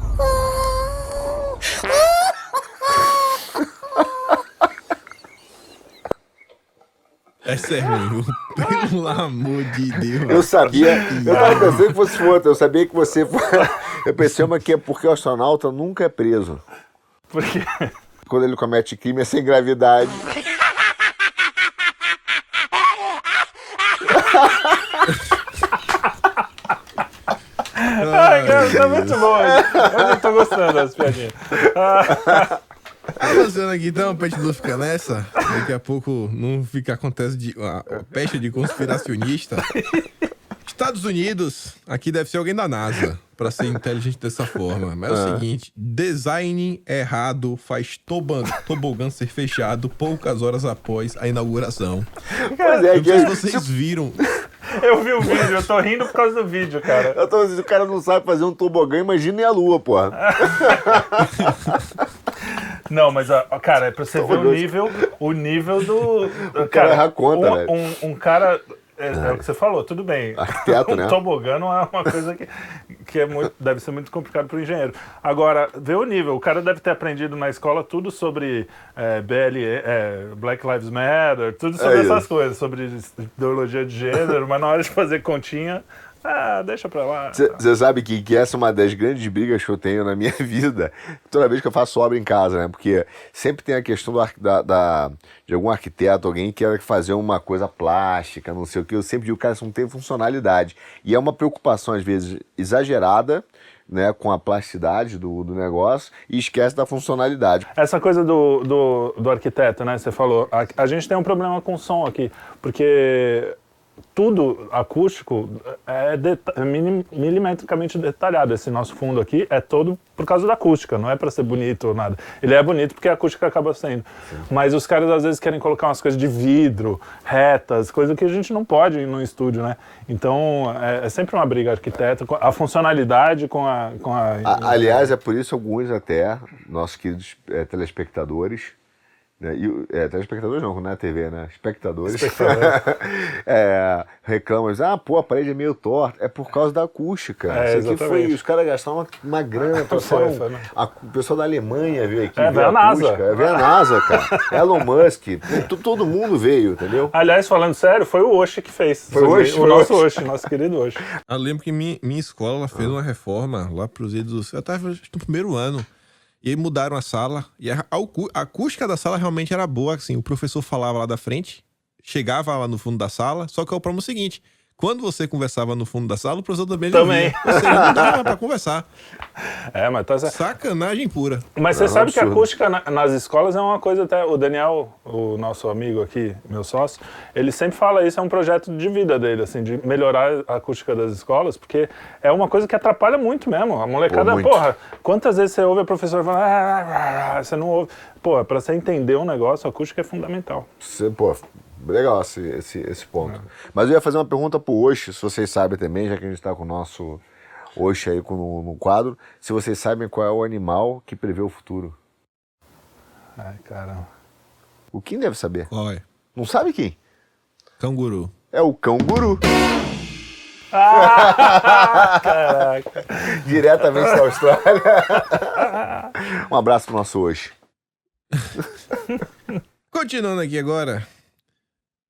É sério. [laughs] Pelo amor de Deus. Eu sabia. Eu tava pensando que fosse outra. Eu sabia que você. foi- [laughs] Eu pensei, mas que é porque o astronauta nunca é preso. Porque. Quando ele comete crime é sem gravidade. Ai, cara, tá muito bom. Eu não tô gostando das piadinhas. [laughs] Avançando aqui então, pra gente não ficar nessa, daqui a pouco não fica acontece de a, a peste de conspiracionista. Estados Unidos, aqui deve ser alguém da NASA pra ser inteligente dessa forma. Mas é o seguinte: design errado faz toban, tobogã ser fechado poucas horas após a inauguração. Pois é, Eu que não sei se vocês viram. Eu vi o vídeo, eu tô rindo por causa do vídeo, cara. eu tô dizendo, o cara não sabe fazer um tobogã, imagine a lua, porra. [laughs] Não, mas, ó, cara, é pra você ver o nível, o nível do. [laughs] O cara erra a conta, um, velho. um, um cara. É, é o que você falou, tudo bem. Arquiteto, [laughs] um né? tobogã não é uma coisa que, que é muito, deve ser muito complicado para o engenheiro. Agora, vê o nível. O cara deve ter aprendido na escola tudo sobre é, BLE, é, Black Lives Matter, tudo sobre É essas coisas, sobre ideologia de gênero, mas na hora de fazer continha, ah, deixa pra lá. Você sabe que, que essa é uma das grandes brigas que eu tenho na minha [laughs] vida, toda vez que eu faço obra em casa, né? Porque sempre tem a questão do da, da- de algum arquiteto, alguém que quer fazer uma coisa plástica, não sei o que. Eu sempre digo, cara, isso não tem funcionalidade. E é uma preocupação, às vezes, exagerada, né? Com a plasticidade do, do negócio e esquece da funcionalidade. Essa coisa do, do, do arquiteto, né? Você falou. A, a gente tem um problema com som aqui, porque tudo acústico é, deta- é milimetricamente detalhado. Esse nosso fundo aqui é todo por causa da acústica, não é para ser bonito ou nada. Ele é bonito porque a acústica acaba sendo. Mas os caras às vezes querem colocar umas coisas de vidro, retas, coisa que a gente não pode no estúdio, né? Então é, é sempre uma briga arquiteto, a funcionalidade com a. Com a A- aliás, é por isso alguns até, nossos queridos eh, telespectadores, né, e, o- é, telespectadores não, não é TV, né? Espectadores. [laughs] é, reclamam, dizem, ah, pô, a parede é meio torta. É por causa da acústica. É, Isso aqui foi, os caras gastaram uma, uma grana, trouxeram, foi, né? a- o pessoal da Alemanha veio aqui. É, veio a NASA. acústica. É, veio a NASA, cara. [laughs] Elon Musk, to- todo mundo veio, entendeu? Aliás, falando sério, foi o Oshi que fez. Foi o Oshi, O foi o nosso. Oshi, nosso querido Oshi. Eu lembro que minha, minha escola ela fez uma reforma lá pros idos. Eu tava acho que no primeiro ano. E aí mudaram a sala. E a, a acústica da sala realmente era boa, assim. O professor falava lá da frente, chegava lá no fundo da sala, só que é o problema seguinte. Quando você conversava no fundo da sala, o professor também Também. ouvia. Ou seja, não dava pra conversar. [laughs] É, mas tá certo. Sacanagem pura. Mas você Não, sabe que a absurdo. acústica na- nas escolas é uma coisa até. O Daniel, o nosso amigo aqui, meu sócio, ele sempre fala isso, é um projeto de vida dele, assim, de melhorar a acústica das escolas, porque é uma coisa que atrapalha muito mesmo. A molecada, Pô, porra, quantas vezes você ouve a professora falando, "Ah, ah, ah", você não ouve. Pô, pra você entender um negócio, a acústica é fundamental. Você, pô, legal esse, esse, esse ponto. Mas eu ia fazer uma pergunta pro Oxi, se vocês sabem também, já que a gente está com o nosso Oxi aí com- no, no quadro, se vocês sabem qual é o animal que prevê o futuro. Ai, caramba. O Kim deve saber. Qual é? Não sabe quem? Canguru. É o cão guru. [laughs] Caraca. Diretamente da Austrália. [laughs] um abraço pro nosso Oxi. [laughs] Continuando aqui agora,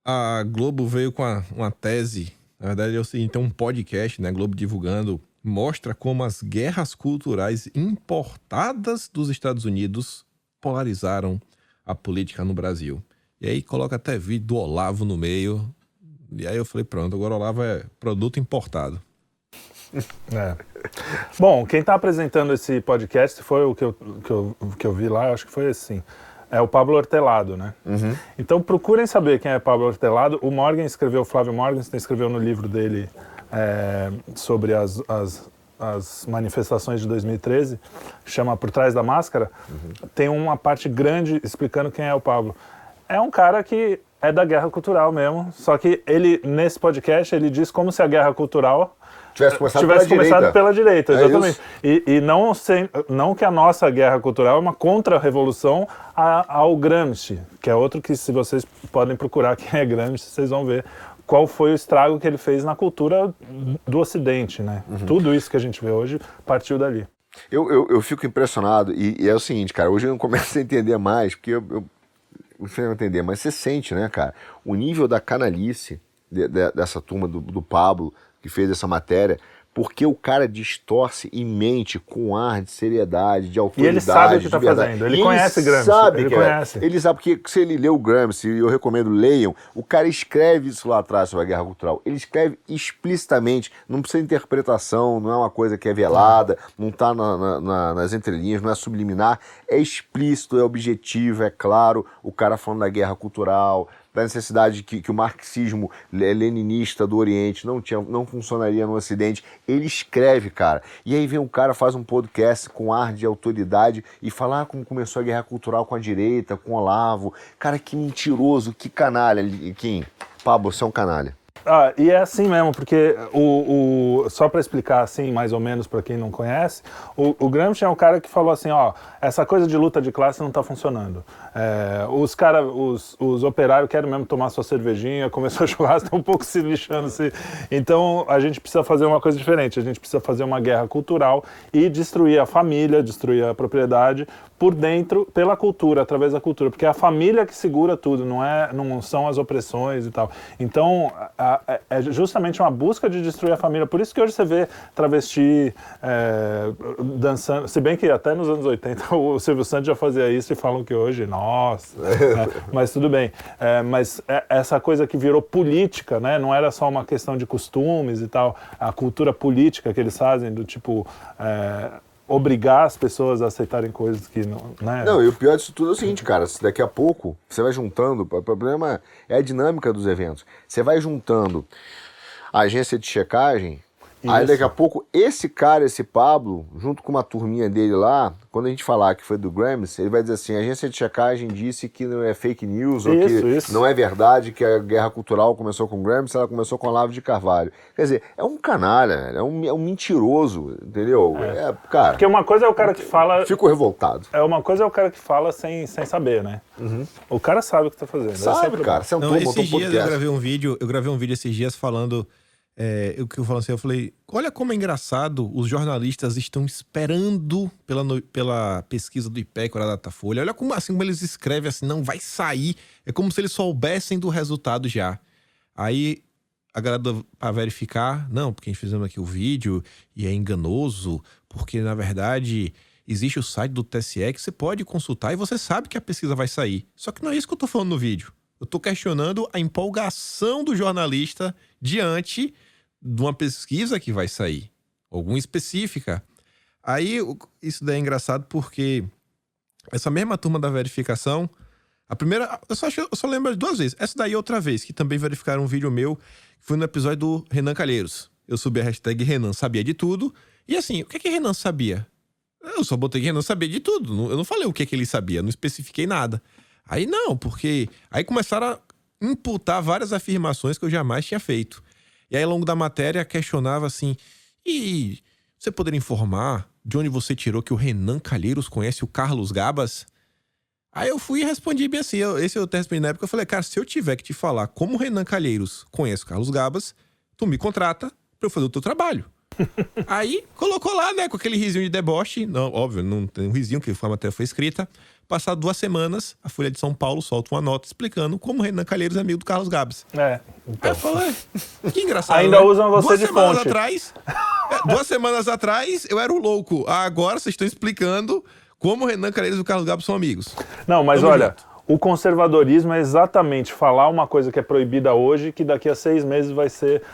a Globo veio com a- uma tese. Na verdade, é o seguinte: tem um podcast, né? Globo divulgando, mostra como as guerras culturais importadas dos Estados Unidos polarizaram a política no Brasil. E aí coloca até vídeo do Olavo no meio. E aí eu falei, pronto, agora o Olavo é produto importado. [laughs] É. Bom, quem está apresentando esse podcast foi o que eu, que, eu, que eu vi lá, acho que foi assim. É o Pablo Hortelado, né? Então procurem saber quem é Pablo Hortelado. O Morgan escreveu, o Flávio Morgan escreveu no livro dele é, sobre as, as, as manifestações de 2013, chama Por Trás da Máscara. Tem uma parte grande explicando quem é o Pablo. É um cara que é da guerra cultural mesmo, só que ele, nesse podcast, ele diz como se a guerra cultural Tivesse começado tivesse pela começado direita. pela direita, É exatamente. isso. e e não, sem, não que a nossa guerra cultural é uma contra-revolução ao Gramsci, que é outro que, se vocês podem procurar quem é Gramsci, vocês vão ver qual foi o estrago que ele fez na cultura do Ocidente, né? Uhum. Tudo isso que a gente vê hoje partiu dali. Eu, eu, eu fico impressionado, e, e é o seguinte, cara, hoje eu não começo [laughs] a entender mais, porque eu, eu não sei entender, mas você sente, né, cara, o nível da canalice de- de- dessa turma do, do Pablo, que fez essa matéria, porque o cara distorce e mente com ar de seriedade, de autoridade. sabe o que tá verdade. fazendo, ele E conhece Gramsci, Sabe ele que é. conhece. Ele sabe, porque se ele leu o Gramsci, e eu recomendo, leiam, o cara escreve isso lá atrás sobre a guerra cultural. Ele escreve explicitamente, não precisa de interpretação, não é uma coisa que é velada, não está nas entrelinhas, não é subliminar, é explícito, é objetivo, é claro, o cara falando da guerra cultural, da necessidade que, que o marxismo le- leninista do Oriente não, tinha, não funcionaria no Ocidente. Ele escreve, cara. E aí vem um cara, faz um podcast com ar de autoridade e fala ah, como começou a guerra cultural com a direita, com o Olavo. Cara, que mentiroso, que canalha. Kim, Pablo, você é um canalha. Ah, e é assim mesmo, porque o, o- só para explicar assim, mais ou menos para quem não conhece, o, o Gramsci é um cara que falou assim, ó, essa coisa de luta de classe não está funcionando. É, os cara, os, os operários querem mesmo tomar sua cervejinha, comer seu churrasco, estão um pouco se lixando. Se... Então a gente precisa fazer uma coisa diferente, a gente precisa fazer uma guerra cultural e destruir a família, destruir a propriedade por dentro, pela cultura, através da cultura, porque é a família que segura tudo, não, é, não são as opressões e tal. Então, a- a- é justamente uma busca de destruir a família. Por isso que hoje você vê travesti é, dançando, se bem que até nos anos 80 [laughs] o Silvio Santos já fazia isso e falam que hoje, nossa, né? [laughs] mas tudo bem. É, mas é- essa coisa que virou política, né? não era só uma questão de costumes e tal, a cultura política que eles fazem, do tipo... é, obrigar as pessoas a aceitarem coisas que não. Né? Não, e o pior disso tudo é o seguinte, cara, se daqui a pouco você vai juntando, o problema é a dinâmica dos eventos. Você vai juntando a agência de checagem Aí Isso. daqui a pouco, esse cara, esse Pablo, junto com uma turminha dele lá, quando a gente falar que foi do Grams, ele vai dizer assim: a agência de checagem disse que não é fake news, ou Isso, que isso. não é verdade que a guerra cultural começou com o Grams, ela começou com o Olavo de Carvalho. Quer dizer, é um canalha, é um, é um mentiroso, entendeu? É, cara, Porque uma coisa é o cara que fala. fico revoltado. É uma coisa é o cara que fala sem, sem saber, né? O cara sabe o que tá fazendo. É Sabe, problema. cara, Não, botou um esses dias eu podcast. gravei um vídeo, eu gravei um vídeo esses dias falando. É, o que eu falo assim, eu falei, olha como é engraçado, os jornalistas estão esperando pela, pela pesquisa do IPEC ou da Datafolha. Olha como assim como eles escrevem assim, não vai sair. É como se eles soubessem do resultado já. Aí a galera pra verificar, não, porque a gente fizemos aqui o vídeo e é enganoso, porque na verdade existe o site do TSE que você pode consultar e você sabe que a pesquisa vai sair. Só que não é isso que eu tô falando no vídeo. Eu tô questionando a empolgação do jornalista diante de uma pesquisa que vai sair, alguma específica. Aí isso daí é engraçado porque essa mesma turma da verificação, a primeira, eu só, eu só lembro duas vezes. Essa daí outra vez, que também verificaram um vídeo meu, foi no episódio do Renan Calheiros. Eu subi a hashtag Renan sabia de tudo. E assim, o que é que Renan sabia? Eu só botei que Renan sabia de tudo. Eu não falei o que é que ele sabia, não especifiquei nada. Aí não, porque aí começaram a imputar várias afirmações que eu jamais tinha feito. E aí, ao longo da matéria, questionava assim: e você poderia informar de onde você tirou que o Renan Calheiros conhece o Carlos Gabas? Aí eu fui e respondi bem assim. eu- esse eu até respondi na época. Eu falei, cara, se eu tiver que te falar como o Renan Calheiros conhece o Carlos Gabas, tu me contrata pra eu fazer o teu trabalho. [laughs] Aí colocou lá, né, com aquele risinho de deboche. Não, óbvio, não tem um risinho, que a matéria foi escrita. Passado duas semanas, a Folha de São Paulo solta uma nota explicando como o Renan Calheiros é amigo do Carlos Gabas. É. Aí Então. eu falei, que engraçado. Ainda né? usam você duas de semanas fonte. Atrás, é, duas semanas atrás, eu era o louco. Agora vocês estão explicando como o Renan Calheiros e o Carlos Gabas são amigos. Não, mas Tamo olha, junto. o conservadorismo é exatamente falar uma coisa que é proibida hoje, que daqui a seis meses vai ser.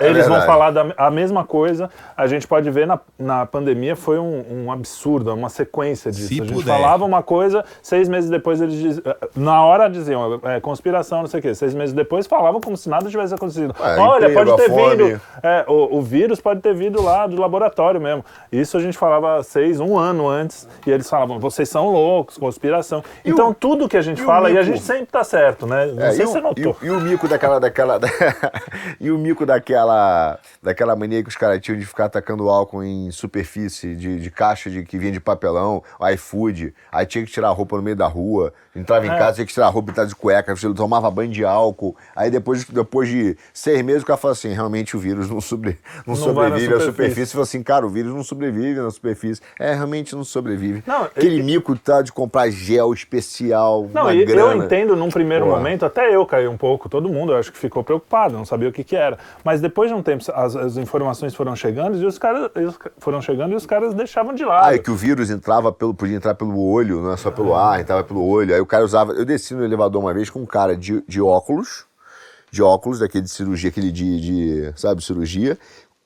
É Eles vão falar da, a mesma coisa. A gente pode ver na, na pandemia foi um, um absurdo, uma sequência disso. Se a gente puder. falava uma coisa, seis meses depois eles diziam. Na hora diziam, é, conspiração, não sei o quê. Seis meses depois falavam como se nada tivesse acontecido. É, Olha, emprego, pode ter vindo. É, o, o vírus pode ter vindo lá do laboratório mesmo. Isso a gente falava seis, um ano antes, e eles falavam, vocês são loucos, conspiração. Então tudo que a gente e o fala, e a gente sempre tá certo, né? Não É, sei e, se você o, e, notou. o, e o mico daquela. daquela [laughs] e o mico daquela. Daquela mania que os caras tinham de ficar atacando álcool em superfície, de, de caixa de, que vinha de papelão, iFood. Aí tinha que tirar a roupa no meio da rua. Entrava em É. casa, tinha que tirar a roupa e estar de cueca, você tomava banho de álcool. Aí depois, depois de seis meses o cara falou assim: realmente o vírus não, sobre, não, Não sobrevive à superfície. superfície. Falou assim, cara, o vírus não sobrevive na superfície. É, realmente não sobrevive. Não, Aquele e- mico tá de comprar gel especial. Não, uma e grana. eu entendo num primeiro Porra. momento, até eu caí um pouco, todo mundo, eu acho que ficou preocupado, não sabia o que que era. Mas depois de um tempo, as, as informações foram chegando e os caras foram chegando e os caras deixavam de lado. Ah, e que o vírus entrava pelo, podia entrar pelo olho, não é só pelo ar, entrava pelo olho. Aí o cara usava. Eu desci no elevador uma vez com um cara de, de óculos, de óculos, daquele de cirurgia, aquele de, de sabe, cirurgia,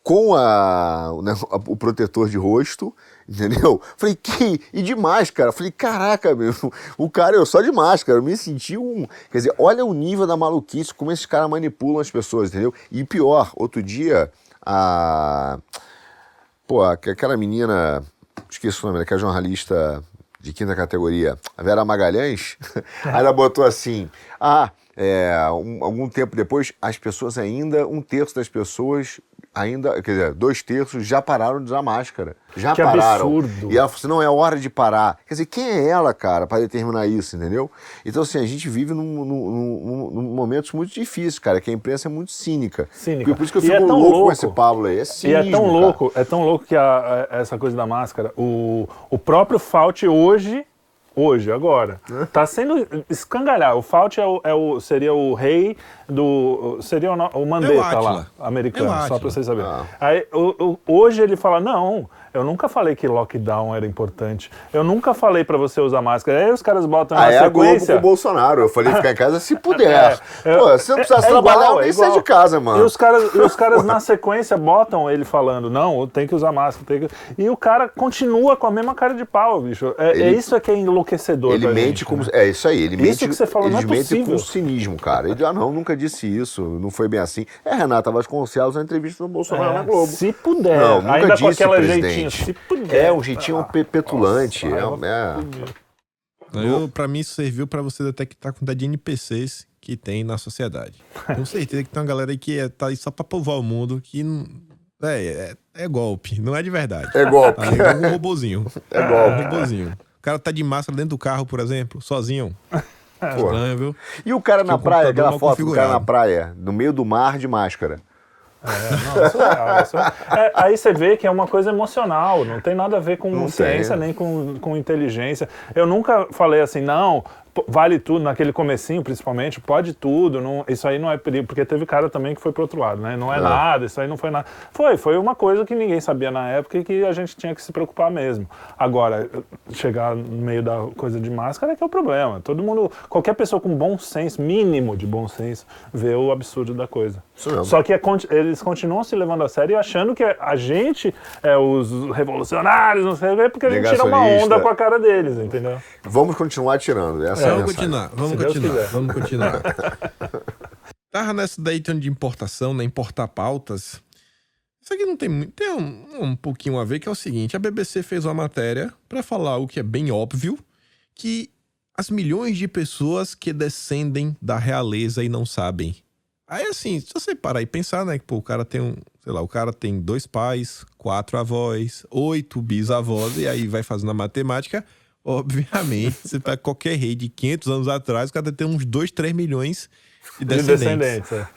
com a, né, o protetor de rosto, entendeu? Falei, que? E de máscara. Falei, caraca, meu, o cara, eu só de máscara, eu me senti um. Quer dizer, olha o nível da maluquice, como esses caras manipulam as pessoas, entendeu? E pior, outro dia, a. Pô, aqu- aquela menina, esqueci o nome, aquela jornalista de quinta categoria, a Vera Magalhães, aí [laughs] ela botou assim: ah, é, um- algum tempo depois, as pessoas ainda, um terço das pessoas ainda, quer dizer, dois terços já pararam de usar máscara. Já Que pararam. absurdo. E ela falou assim: não, é hora de parar. Quer dizer, quem é ela, cara, para determinar isso, entendeu? Então, assim, a gente vive num, num, num- num momentos muito difíceis, cara, que a imprensa é muito cínica. Cínica. Por isso que eu E fico é tão louco, louco. com esse Pablo aí. É E cinismo, é tão cara. louco, é tão louco que a- a- essa coisa da máscara, o, o próprio Fauci hoje, hoje, agora, tá sendo escangalhar. O Fauci é o, é o- seria o rei do. Seria o, no- o Mandetta Átila. lá, americano, É o só pra vocês saberem. Ah. Aí, o- o- hoje ele fala: não, Eu nunca falei que lockdown era importante. Eu nunca falei pra você usar máscara. Aí os caras botam Ah, na é sequência. com o Bolsonaro. Eu falei ficar em casa se puder. [laughs] É, Pô, se não precisasse é trabalhar, igual, eu é nem igual. de casa, E mano. os caras, e os caras na sequência botam ele falando, não, tem que usar máscara. Tem que... E o cara continua com a mesma cara de pau, bicho. É, é Ele- isso é que é enlouquecedor Ele mente gente, como. né? É isso aí, ele Isso mente. que você falou, ele não é mente possível. com cinismo, cara. Ele, ah, não, nunca disse isso, não foi bem assim. É Renata Vasconcelos na entrevista do Bolsonaro na É, Globo. se puder, Não, nunca ainda com disse, aquela presidente. jeitinho, puder. É, um jeitinho pe- petulante. Nossa, é, é. Eu, pra mim, isso serviu pra você detectar a quantidade de NPCs que tem na sociedade. [laughs] Com certeza que tem uma galera aí que é, tá aí só pra povoar o mundo, que não. É, é, é golpe, não é de verdade. É golpe. Tá ligado? um robozinho. [laughs] É golpe. Um robozinho. O cara tá de máscara dentro do carro, por exemplo, sozinho. [laughs] Estranho, viu? E o cara na o praia, aquela foto do cara na praia, no meio do mar de máscara. É, não, isso é real, isso é- é, aí você vê que é uma coisa emocional, não tem nada a ver com Não ciência tem. nem com, com inteligência. Eu nunca falei assim, não, vale tudo, naquele comecinho principalmente, pode tudo, não, isso aí não é perigo, porque teve cara também que foi pro outro lado, né? Não é Ah. nada, isso aí não foi nada. Foi, foi uma coisa que ninguém sabia na época e que a gente tinha que se preocupar mesmo. Agora, chegar no meio da coisa de máscara é que é o problema. Todo mundo, qualquer pessoa com bom senso, mínimo de bom senso, vê o absurdo da coisa. Só que é eles continuam se levando a sério e achando que a gente é os revolucionários, não sei o quê, porque a gente tira uma onda com a cara deles, entendeu? Vamos continuar tirando. Essa é, Vamos continuar, vamos continuar, vamos [laughs] continuar. Tava nessa daí de importação, né? Importar pautas. Isso aqui não tem muito. Tem um, um pouquinho a ver, que é o seguinte: a BBC fez uma matéria pra falar o que é bem óbvio, que as milhões de pessoas que descendem da realeza e não sabem. Aí, assim, se você parar e pensar, né? Que, pô, o cara tem um. Sei lá, o cara tem dois pais, quatro avós, oito bisavós, e aí vai fazendo a matemática. Obviamente, [laughs] você pega qualquer rei de 500 anos atrás, o cara tem uns 2, 3 milhões de De descendentes. descendentes. é.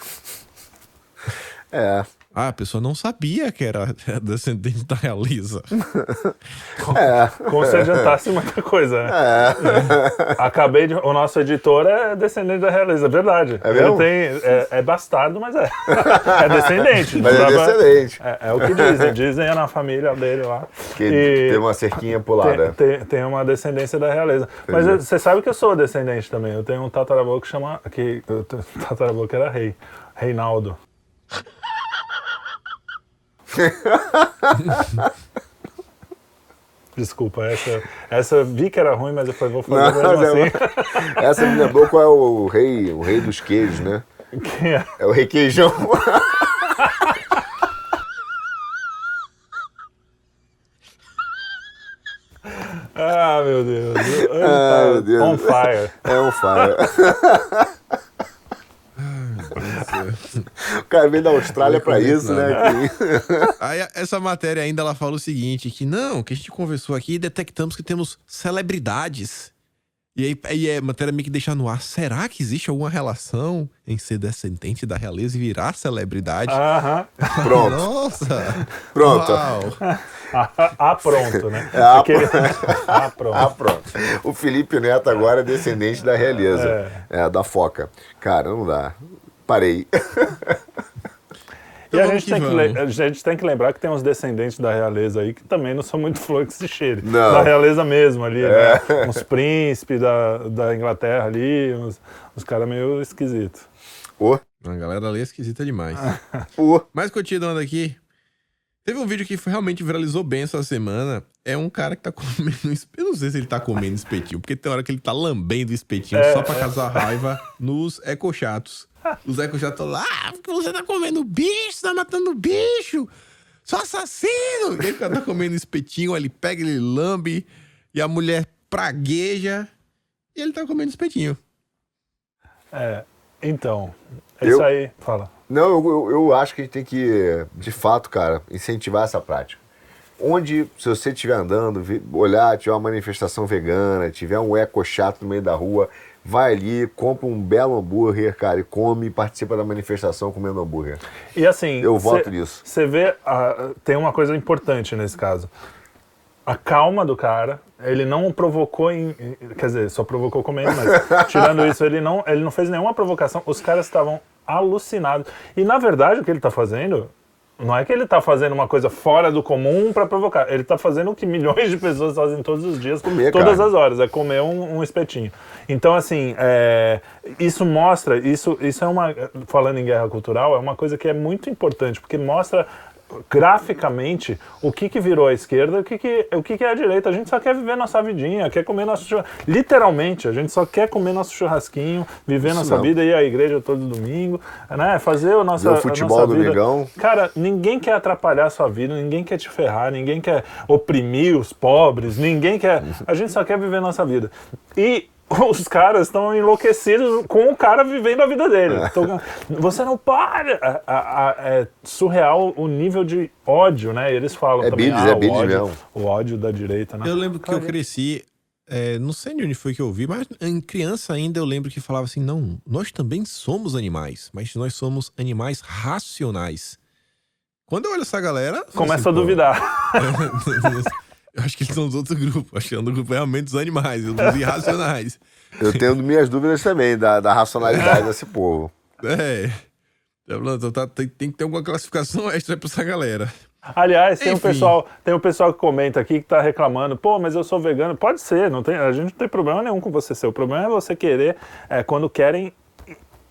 [laughs] É. Ah, a pessoa não sabia que era [laughs] descendente da realeza. [laughs] Como se adiantasse muita coisa, né? É. Acabei de. O nosso editor é descendente da realeza, é verdade. É mesmo? Ele tem. É, é bastardo, mas é. [laughs] É descendente. Mas é descendente. É, é o que dizem. Dizem é na família dele lá. Que E- tem uma cerquinha pulada. Tem, tem, tem uma descendência da realeza. Mas Entendi. eu- você sabe que eu sou descendente também. Eu tenho um tataravô que chama. Que, um tataravô que era rei. Reinaldo. [laughs] Desculpa, essa, essa eu vi que era ruim, mas depois vou fazer Não, mesmo não. [laughs] assim. Essa me lembrou qual é o rei, o rei dos queijos, né? Quem é? É o requeijão. [laughs] Ah, meu Deus. Ah, meu Deus. On fire. É um fire. O cara veio da Austrália pra isso, né? [laughs] Aí essa matéria ainda ela fala o seguinte, que não, que a gente conversou aqui e detectamos que temos celebridades. E aí, aí é matéria meio que deixar no ar. Será que existe alguma relação em ser descendente da realeza e virar celebridade? Aham. [laughs] Pronto, Nossa! pronto. Uau. [laughs] Ah, pronto, né? ah, Aquele... ah, pronto. Ah, pronto. O Felipe Neto agora é descendente da realeza. É. da foca. Cara, não dá. Parei. [laughs] E a gente, que tem que vamos. a gente tem que lembrar que tem uns descendentes da realeza aí que também não são muito flores que se cheire. Não. Da realeza mesmo ali, né? Uns príncipes da, da Inglaterra ali, uns, uns caras meio esquisitos. Ô, A galera ali é esquisita demais. [laughs] ô. Mas continuando aqui, teve um vídeo que realmente viralizou bem essa semana. É um cara que tá [laughs] comendo. um esp- Eu não sei se ele tá comendo espetinho, porque tem hora que ele tá lambendo espetinho É, só pra causar raiva nos ecochatos. Os ecochatos estão lá, ah, porque você tá comendo bicho, tá matando bicho, sou assassino! E aí o cara tá comendo espetinho, ele pega, ele lambe, e a mulher pragueja, e ele tá comendo espetinho. É, então, é Eu- isso aí. Fala. Não, eu, eu, eu acho que a gente tem que, de fato, cara, incentivar essa prática. Onde, se você estiver andando, olhar, tiver uma manifestação vegana, tiver um eco chato no meio da rua, vai ali, compra um belo hambúrguer, cara, e come e participa da manifestação comendo hambúrguer. E assim. Eu cê- voto nisso. Você vê, ah, tem uma coisa importante nesse caso. A calma do cara, ele não provocou em. em- Quer dizer, só provocou comendo, mas [laughs] tirando isso, ele não, ele não fez nenhuma provocação. Os caras estavam alucinados. E na verdade, o que ele está fazendo Não é que ele tá fazendo uma coisa fora do comum para provocar. Ele tá fazendo o que milhões de pessoas fazem todos os dias, Comer todas carne. as horas, é comer um, um espetinho. Então, assim, é, isso mostra, isso, isso é uma, falando em guerra cultural, é uma coisa que é muito importante, porque mostra graficamente o que, que virou a esquerda e o, que, que, o que, que é a direita. A gente só quer viver nossa vidinha, quer comer nosso churras- Literalmente, a gente só quer comer nosso churrasquinho, viver nossa mesmo. vida, ir à igreja todo domingo, né? Fazer o nosso futebol a nossa vida. domingão. Cara, ninguém quer atrapalhar a sua vida, ninguém quer te ferrar, ninguém quer oprimir os pobres, ninguém quer. A gente só quer viver nossa vida. E [laughs] os caras estão enlouquecidos com o cara vivendo a vida dele. É. Então, você não para! A- a- a- é surreal o nível de ódio, né? Eles falam É também. Bides, ah, é o ódio, mesmo. O ódio da direita, né? Eu lembro que eu cresci, é, não sei de onde foi que eu vi, mas em criança ainda eu lembro que falava assim: não, nós também somos animais, mas nós somos animais racionais. Quando eu olho essa galera. Começa assim, a duvidar. [laughs] [laughs] eu acho que eles são dos outros grupos. Acho que é um do grupo realmente dos animais, dos [laughs] irracionais. Eu tenho minhas dúvidas também da, da racionalidade [laughs] desse povo. É. Então tá- tem, tem que ter alguma classificação [laughs] extra pra essa galera. Aliás, tem um, pessoal, tem um pessoal que comenta aqui que tá reclamando, pô, mas eu sou vegano. Pode ser, não tem, a gente não tem problema nenhum com você ser. O problema é você querer, é, quando querem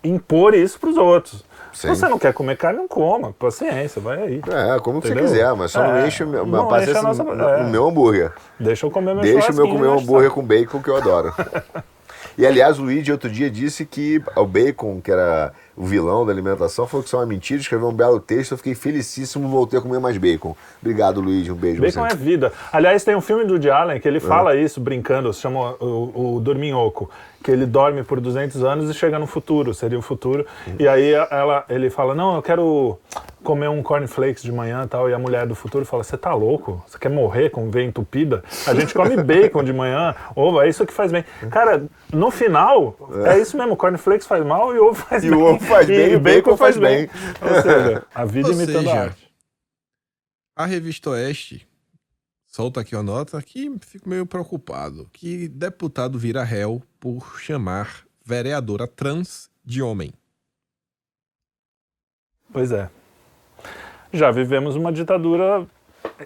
impor isso pros outros. Se você não quer comer carne, não coma. Paciência, vai aí. É, como você Entendeu? quiser, mas só não É, enche o meu, não enche nossa- no, é. meu hambúrguer. Deixa eu comer meu Deixa o meu churrasquinho, comer um hambúrguer com bacon que eu adoro. [laughs] E aliás, o Luigi outro dia disse que o bacon, que era o vilão da alimentação, falou que isso é uma mentira, escreveu um belo texto, eu fiquei felicíssimo, voltei a comer mais bacon. Obrigado, Luigi, um beijo Bacon você. é vida. Aliás, tem um filme do Woody Allen que ele fala isso, brincando, se chama o, o Dorminhoco, que ele dorme por 200 anos e chega no futuro, seria o futuro. E aí ela, ele fala, não, eu quero comer um cornflakes de manhã e tal, e a mulher do futuro fala, você tá louco? Você quer morrer com veia entupida? A gente come [laughs] bacon de manhã, ovo, é isso que faz bem. Cara, no final, é, isso mesmo, cornflakes faz mal e ovo faz E bem. o ovo faz bem, e o bacon faz bem. Ou seja, a vida Ou imitando a seja, arte. A revista Oeste solta aqui uma nota que fico meio preocupado. Que deputado vira réu por chamar vereadora trans de homem. Pois é. Já vivemos uma ditadura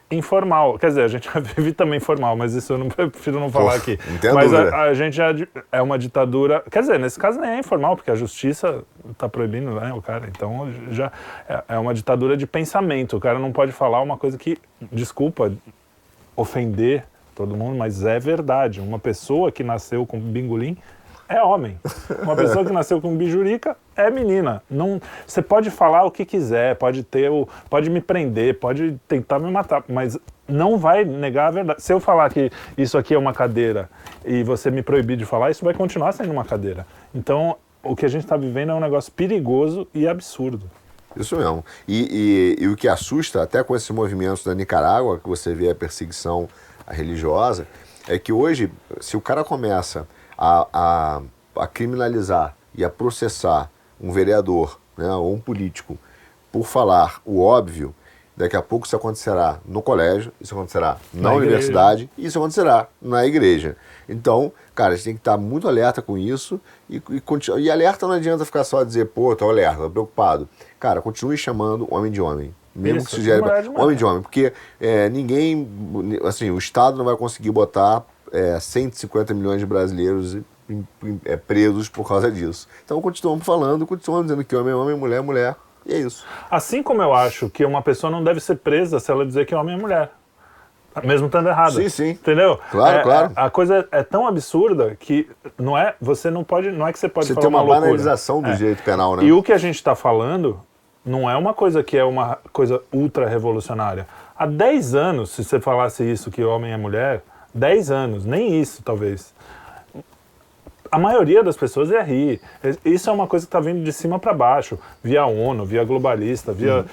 informal. Quer dizer, a gente já [laughs] vive também formal, mas isso eu não [laughs] prefiro não falar aqui. não mas a, a gente já di- é uma ditadura. Quer dizer, nesse caso nem é informal, porque a justiça está proibindo né, o cara. Então já é, é uma ditadura de pensamento. O cara não pode falar uma coisa que, desculpa, ofender todo mundo, mas é verdade. Uma pessoa que nasceu com bingolim é homem. Uma pessoa [laughs] que nasceu com bijurica é menina. Não, você pode falar o que quiser, pode ter o, pode me prender, pode tentar me matar, mas não vai negar a verdade. Se eu falar que isso aqui é uma cadeira e você me proibir de falar, isso vai continuar sendo uma cadeira. Então, o que a gente está vivendo é um negócio perigoso e absurdo. Isso mesmo. E, e- e o que assusta, até com esses movimentos da Nicarágua, que você vê a perseguição religiosa, é que hoje, se o cara começa a, a, a criminalizar e a processar um vereador né, ou um político por falar o óbvio, daqui a pouco isso acontecerá no colégio, isso acontecerá na, Na universidade e isso acontecerá na igreja. Então, cara, a gente tem que estar muito alerta com isso e, e, e alerta não adianta ficar só dizer, pô, tô alerta, tô preocupado. Cara, continue chamando homem de homem. Mesmo Isso, que sugere homem de homem, porque é, ninguém, assim, o Estado não vai conseguir botar é, 150 milhões de brasileiros é, presos por causa disso. Então continuamos falando, continuamos dizendo que homem é homem, mulher é mulher, e é isso. Assim como eu acho que uma pessoa não deve ser presa se ela dizer que homem é mulher. Mesmo estando errado. Sim, sim. Entendeu? Claro, É, claro. é- a coisa é tão absurda que não é, você não pode, não é que você pode Você falar tem uma, banalização do É. direito penal, né? E o que a gente está falando não é uma coisa que é uma coisa ultra revolucionária. Há 10 anos, se você falasse isso, que homem é mulher, 10 anos, nem isso talvez. A maioria das pessoas ia rir. Isso é uma coisa que está vindo de cima para baixo, via ONU, via globalista, via.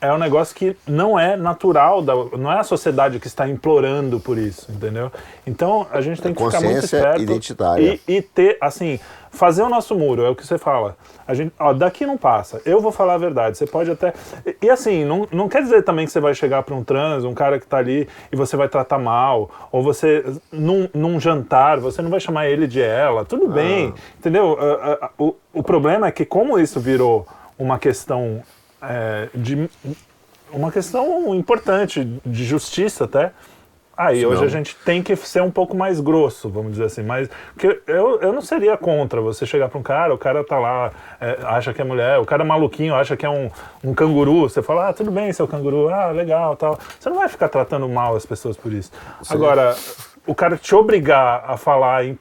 É um negócio que não é natural, da, não é a sociedade que está implorando por isso, entendeu? Então a gente tem que ficar muito esperto identitária. e, e ter, assim, fazer o nosso muro, é o que você fala. A gente, ó, daqui não passa, eu vou falar a verdade. Você pode até. E, e assim, não, não quer dizer também que você vai chegar para um trans, um cara que tá ali e você vai tratar mal, ou você, num, num jantar, você não vai chamar ele de ela, tudo bem, entendeu? Ah, ah, o, o problema é que, como isso virou uma questão é, de uma questão importante de justiça até. Aí hoje a gente tem que ser um pouco mais grosso, vamos dizer assim. Mas porque eu, eu não seria contra você chegar para um cara, o cara tá lá, é, acha que é mulher, o cara é maluquinho, acha que é um, um canguru. Você fala, ah, tudo bem, seu canguru, ah, legal, tal. Você não vai ficar tratando mal as pessoas por isso. Agora, o cara te obrigar a falar em,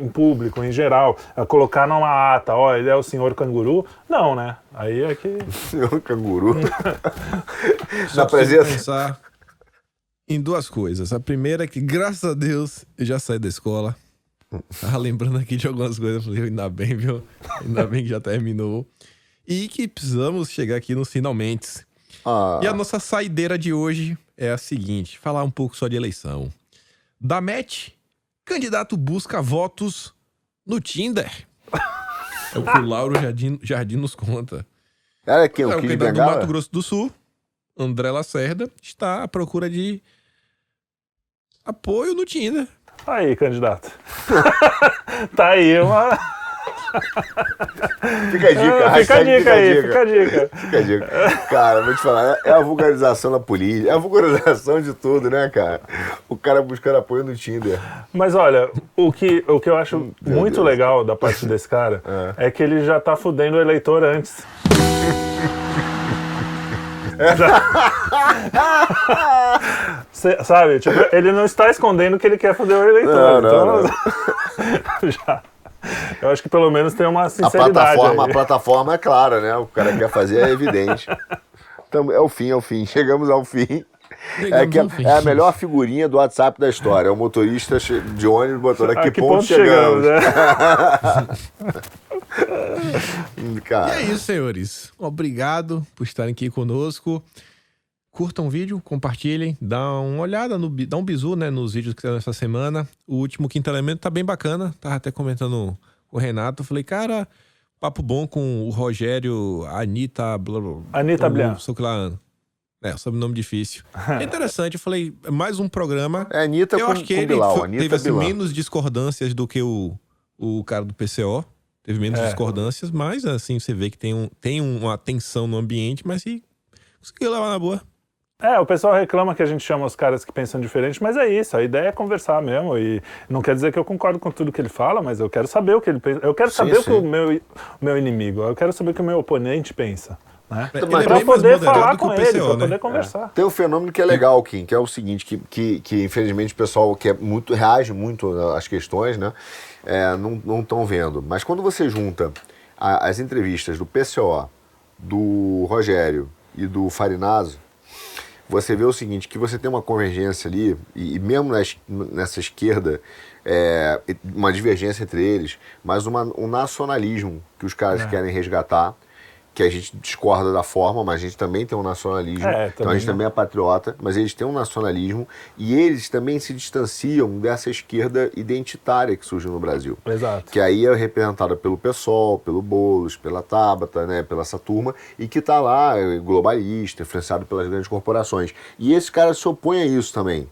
em público, em geral, a colocar numa ata, ó, ele é o senhor canguru, não, né? Aí é que. [laughs] Senhor canguru. [laughs] Na preciso presença. pensar em duas coisas. A primeira é que, graças a Deus, eu já saí da escola. Tava lembrando aqui de algumas coisas. eu Falei, ainda bem, viu? Ainda bem que já terminou. E que precisamos chegar aqui nos finalmente. Ah, E a nossa saideira de hoje é a seguinte: falar um pouco só de eleição. Da MET, candidato busca votos no Tinder. [laughs] É o que o Lauro Jardim, Jardim nos conta. era quem? É, O candidato do? Mato Grosso do Sul, André Lacerda, está à procura de apoio no Tinder. Aí, candidato. [laughs] tá aí uma. Fica a dica, fica a dica aí, fica a dica. Fica a dica. Cara, vou te falar, é a vulgarização da política, é a vulgarização de tudo, né, cara? O cara buscando apoio no Tinder. Mas olha, o que, o que eu acho muito Deus. legal da parte desse cara [laughs] é. que ele já tá fudendo o eleitor antes. Cê- sabe? Tipo, ele não está escondendo que ele quer fuder o eleitor. Não, não, então, [laughs] já. [laughs] Eu acho que pelo menos tem uma A sinceridade. plataforma, a plataforma é clara, né? O cara quer fazer é evidente. Então, é o fim, é o fim. [laughs] Chegamos ao fim. É, Chegamos que fim. é a melhor figurinha do WhatsApp da história. É o motorista de ônibus botando a A que, ponto, chegamos. né? [laughs] Hum, E é isso, senhores. Obrigado por estarem aqui conosco. Curtam o vídeo, compartilhem, dá uma olhada, no, dá um bisu né, nos vídeos que saíram essa semana. O último Quinto Elemento tá bem bacana. Tava até comentando com o Renato. Falei, cara, papo bom com o Rogério, a Anitta... Blá, blá, Anitta blá, Blian. É, sobrenome difícil. É interessante, eu falei, mais um programa. é Anitta eu com, acho que com ele Bilal. foi- teve assim, menos discordâncias do que o, o cara do PCO. Teve menos É. discordâncias, mas assim, você vê que tem, um, tem uma tensão no ambiente, mas se conseguiu levar na boa. É, o pessoal reclama que a gente chama os caras que pensam diferente, mas é isso, a ideia é conversar mesmo. E não quer dizer que eu concordo com tudo que ele fala, mas eu quero saber o que ele pensa. Eu quero Sim, saber o que sim. o meu, o meu inimigo, eu quero saber o que o meu oponente pensa. Né? É pra mais poder falar com PCO, ele, pra né? poder conversar. Tem um fenômeno que é legal, Kim, que é o seguinte, que, que, que infelizmente o pessoal que é muito, reage muito às questões, né? é, não estão vendo. Mas quando você junta a- as entrevistas do PCO, do Rogério e do Farinazo, você vê o seguinte, que você tem uma convergência ali, e, e mesmo nas- nessa esquerda, é, uma divergência entre eles, mas uma, um nacionalismo que os caras querem resgatar, que a gente discorda da forma, mas a gente também tem um nacionalismo. É, então a gente não. também é patriota, mas eles têm um nacionalismo e eles também se distanciam dessa esquerda identitária que surge no Brasil. Exato. Que aí é representada pelo PSOL, pelo Boulos, pela Tabata, né, pela essa turma, e que está lá, é, globalista, influenciado pelas grandes corporações. E esses caras se opõem a isso também.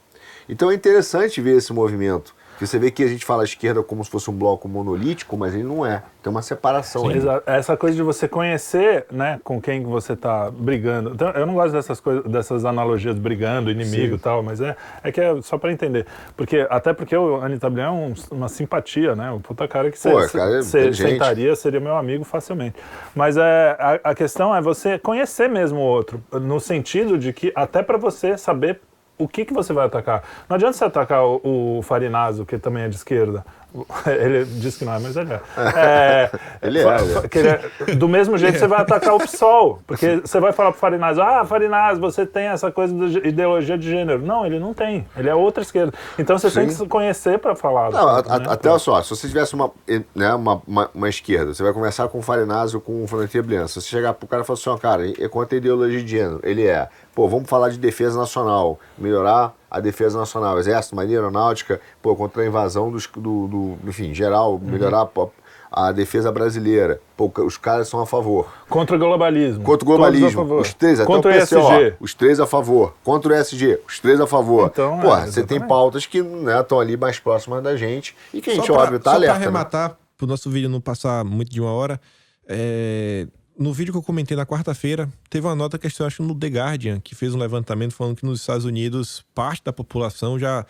Então é interessante ver esse movimento. Porque você vê que a gente fala a esquerda como se fosse um bloco monolítico, mas ele não é. Tem uma separação aí. Exato. Essa coisa de você conhecer, né, com quem que você tá brigando. Então, eu não gosto dessas coisas, dessas analogias brigando, inimigo e tal, mas é, é que é só pra entender. Porque, até porque o Anitta Blian é um- uma simpatia, né? O puta cara que você é sentaria, seria meu amigo facilmente. Mas é, a, a questão é você conhecer mesmo o outro, no sentido de que até pra você saber o que, que você vai atacar. Não adianta você atacar o, o Farinazo, que também é de esquerda. [laughs] Ele diz que não é, mas ele é. [laughs] É, Ele é, é. do mesmo jeito você vai atacar o PSOL, porque você vai falar pro Farinaz, ah, Farinaz, você tem essa coisa de ideologia de gênero. Não, ele não tem. Ele é outra esquerda. Então você tem que se conhecer para falar. Não, a- né? até olha só, se você tivesse uma, né, uma, uma, uma esquerda, você vai conversar com o Farinazzo ou com o Frontier Blian. Se você chegar pro cara e falar assim, ó, cara, é contra a ideologia de gênero. Ele é, pô, vamos falar de defesa nacional, melhorar a defesa nacional, exército, marinha, aeronáutica, pô, contra a invasão dos, do, do, enfim, geral, melhorar pô, a defesa brasileira. Pô, os caras são a favor. Contra o globalismo. Contra o a globalismo, os três, até Contra o o PCO, ESG. os três a favor. Contra o ESG, os três a favor. Então, Pô, é, você tem pautas que estão ali mais próximas da gente e que a gente, só pra, óbvio, tá só alerta. pra né? arrematar, pro nosso vídeo não passar muito de uma hora, é, no vídeo que eu comentei na quarta-feira, teve uma nota que eu acho no The Guardian, que fez um levantamento falando que nos Estados Unidos parte da população já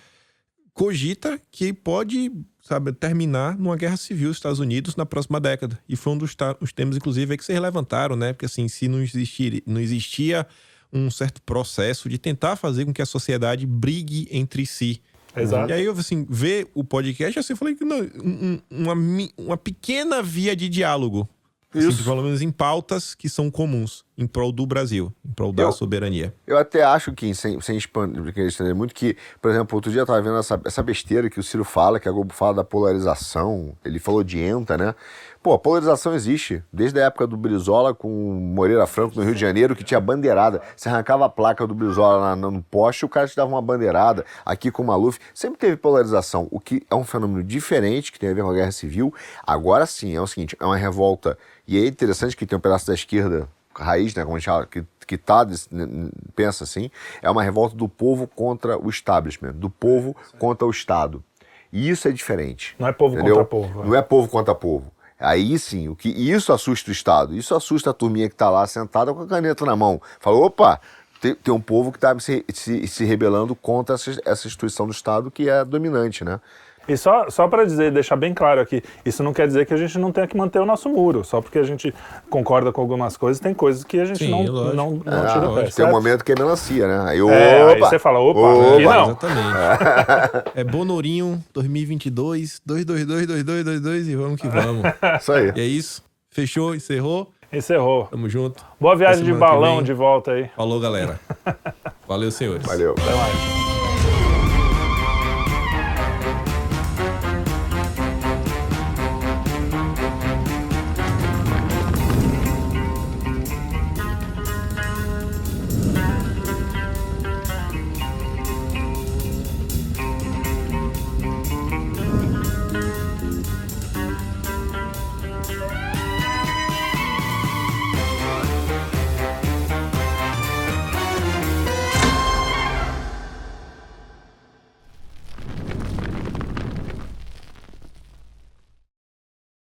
cogita que pode, sabe, terminar numa guerra civil nos Estados Unidos na próxima década. E foi um dos os temas, inclusive, que vocês levantaram, né? Porque assim, se não, existir, não existia um certo processo de tentar fazer com que a sociedade brigue entre si. Exato. E aí, eu, assim, ver o podcast, assim, eu falei que não, um- uma, uma pequena via de diálogo. Assim, Isso. pelo menos em pautas que são comuns, em prol do Brasil, em prol da Eu- soberania. Eu até acho que, sem, sem expandir, muito, que, por exemplo, outro dia eu tava vendo essa, essa besteira que o Ciro fala, que a Globo fala da polarização, ele falou de ENTA, né? Pô, a polarização existe. Desde a época do Brizola com o Moreira Franco no Rio de Janeiro, que tinha bandeirada. Você arrancava a placa do Brizola na- no poste, o cara te dava uma bandeirada. Aqui com o Maluf, sempre teve polarização, o que é um fenômeno diferente, que tem a ver com a guerra civil. Agora sim, é o seguinte, é uma revolta. E é interessante que tem um pedaço da esquerda raiz, né, como a gente fala, que, que tá, pensa assim, é uma revolta do povo contra o establishment, do povo contra o Estado. E isso é diferente. Não é povo entendeu? contra povo, é. Não é povo contra povo. Aí sim, o que isso assusta o Estado, isso assusta a turminha que está lá sentada com a caneta na mão. Fala, opa, tem, tem um povo que está se, se, se rebelando contra essa, essa instituição do Estado que é dominante, né? E só, só para dizer, deixar bem claro aqui, isso não quer dizer que a gente não tenha que manter o nosso muro. Só porque a gente concorda com algumas coisas, tem coisas que a gente Sim, não, lógico. não, não Ah, tira o pé. tem um certo? momento que é melancia, né? Aí, É, aí opa, você fala, opa, aqui não. Exatamente. é Bonorinho 2022, 222, 2222 e vamos que vamos. Isso aí. E é isso. Fechou, encerrou. Encerrou. Tamo junto. Boa viagem de balão de volta aí. Falou, galera. Valeu, senhores. Valeu. Até mais.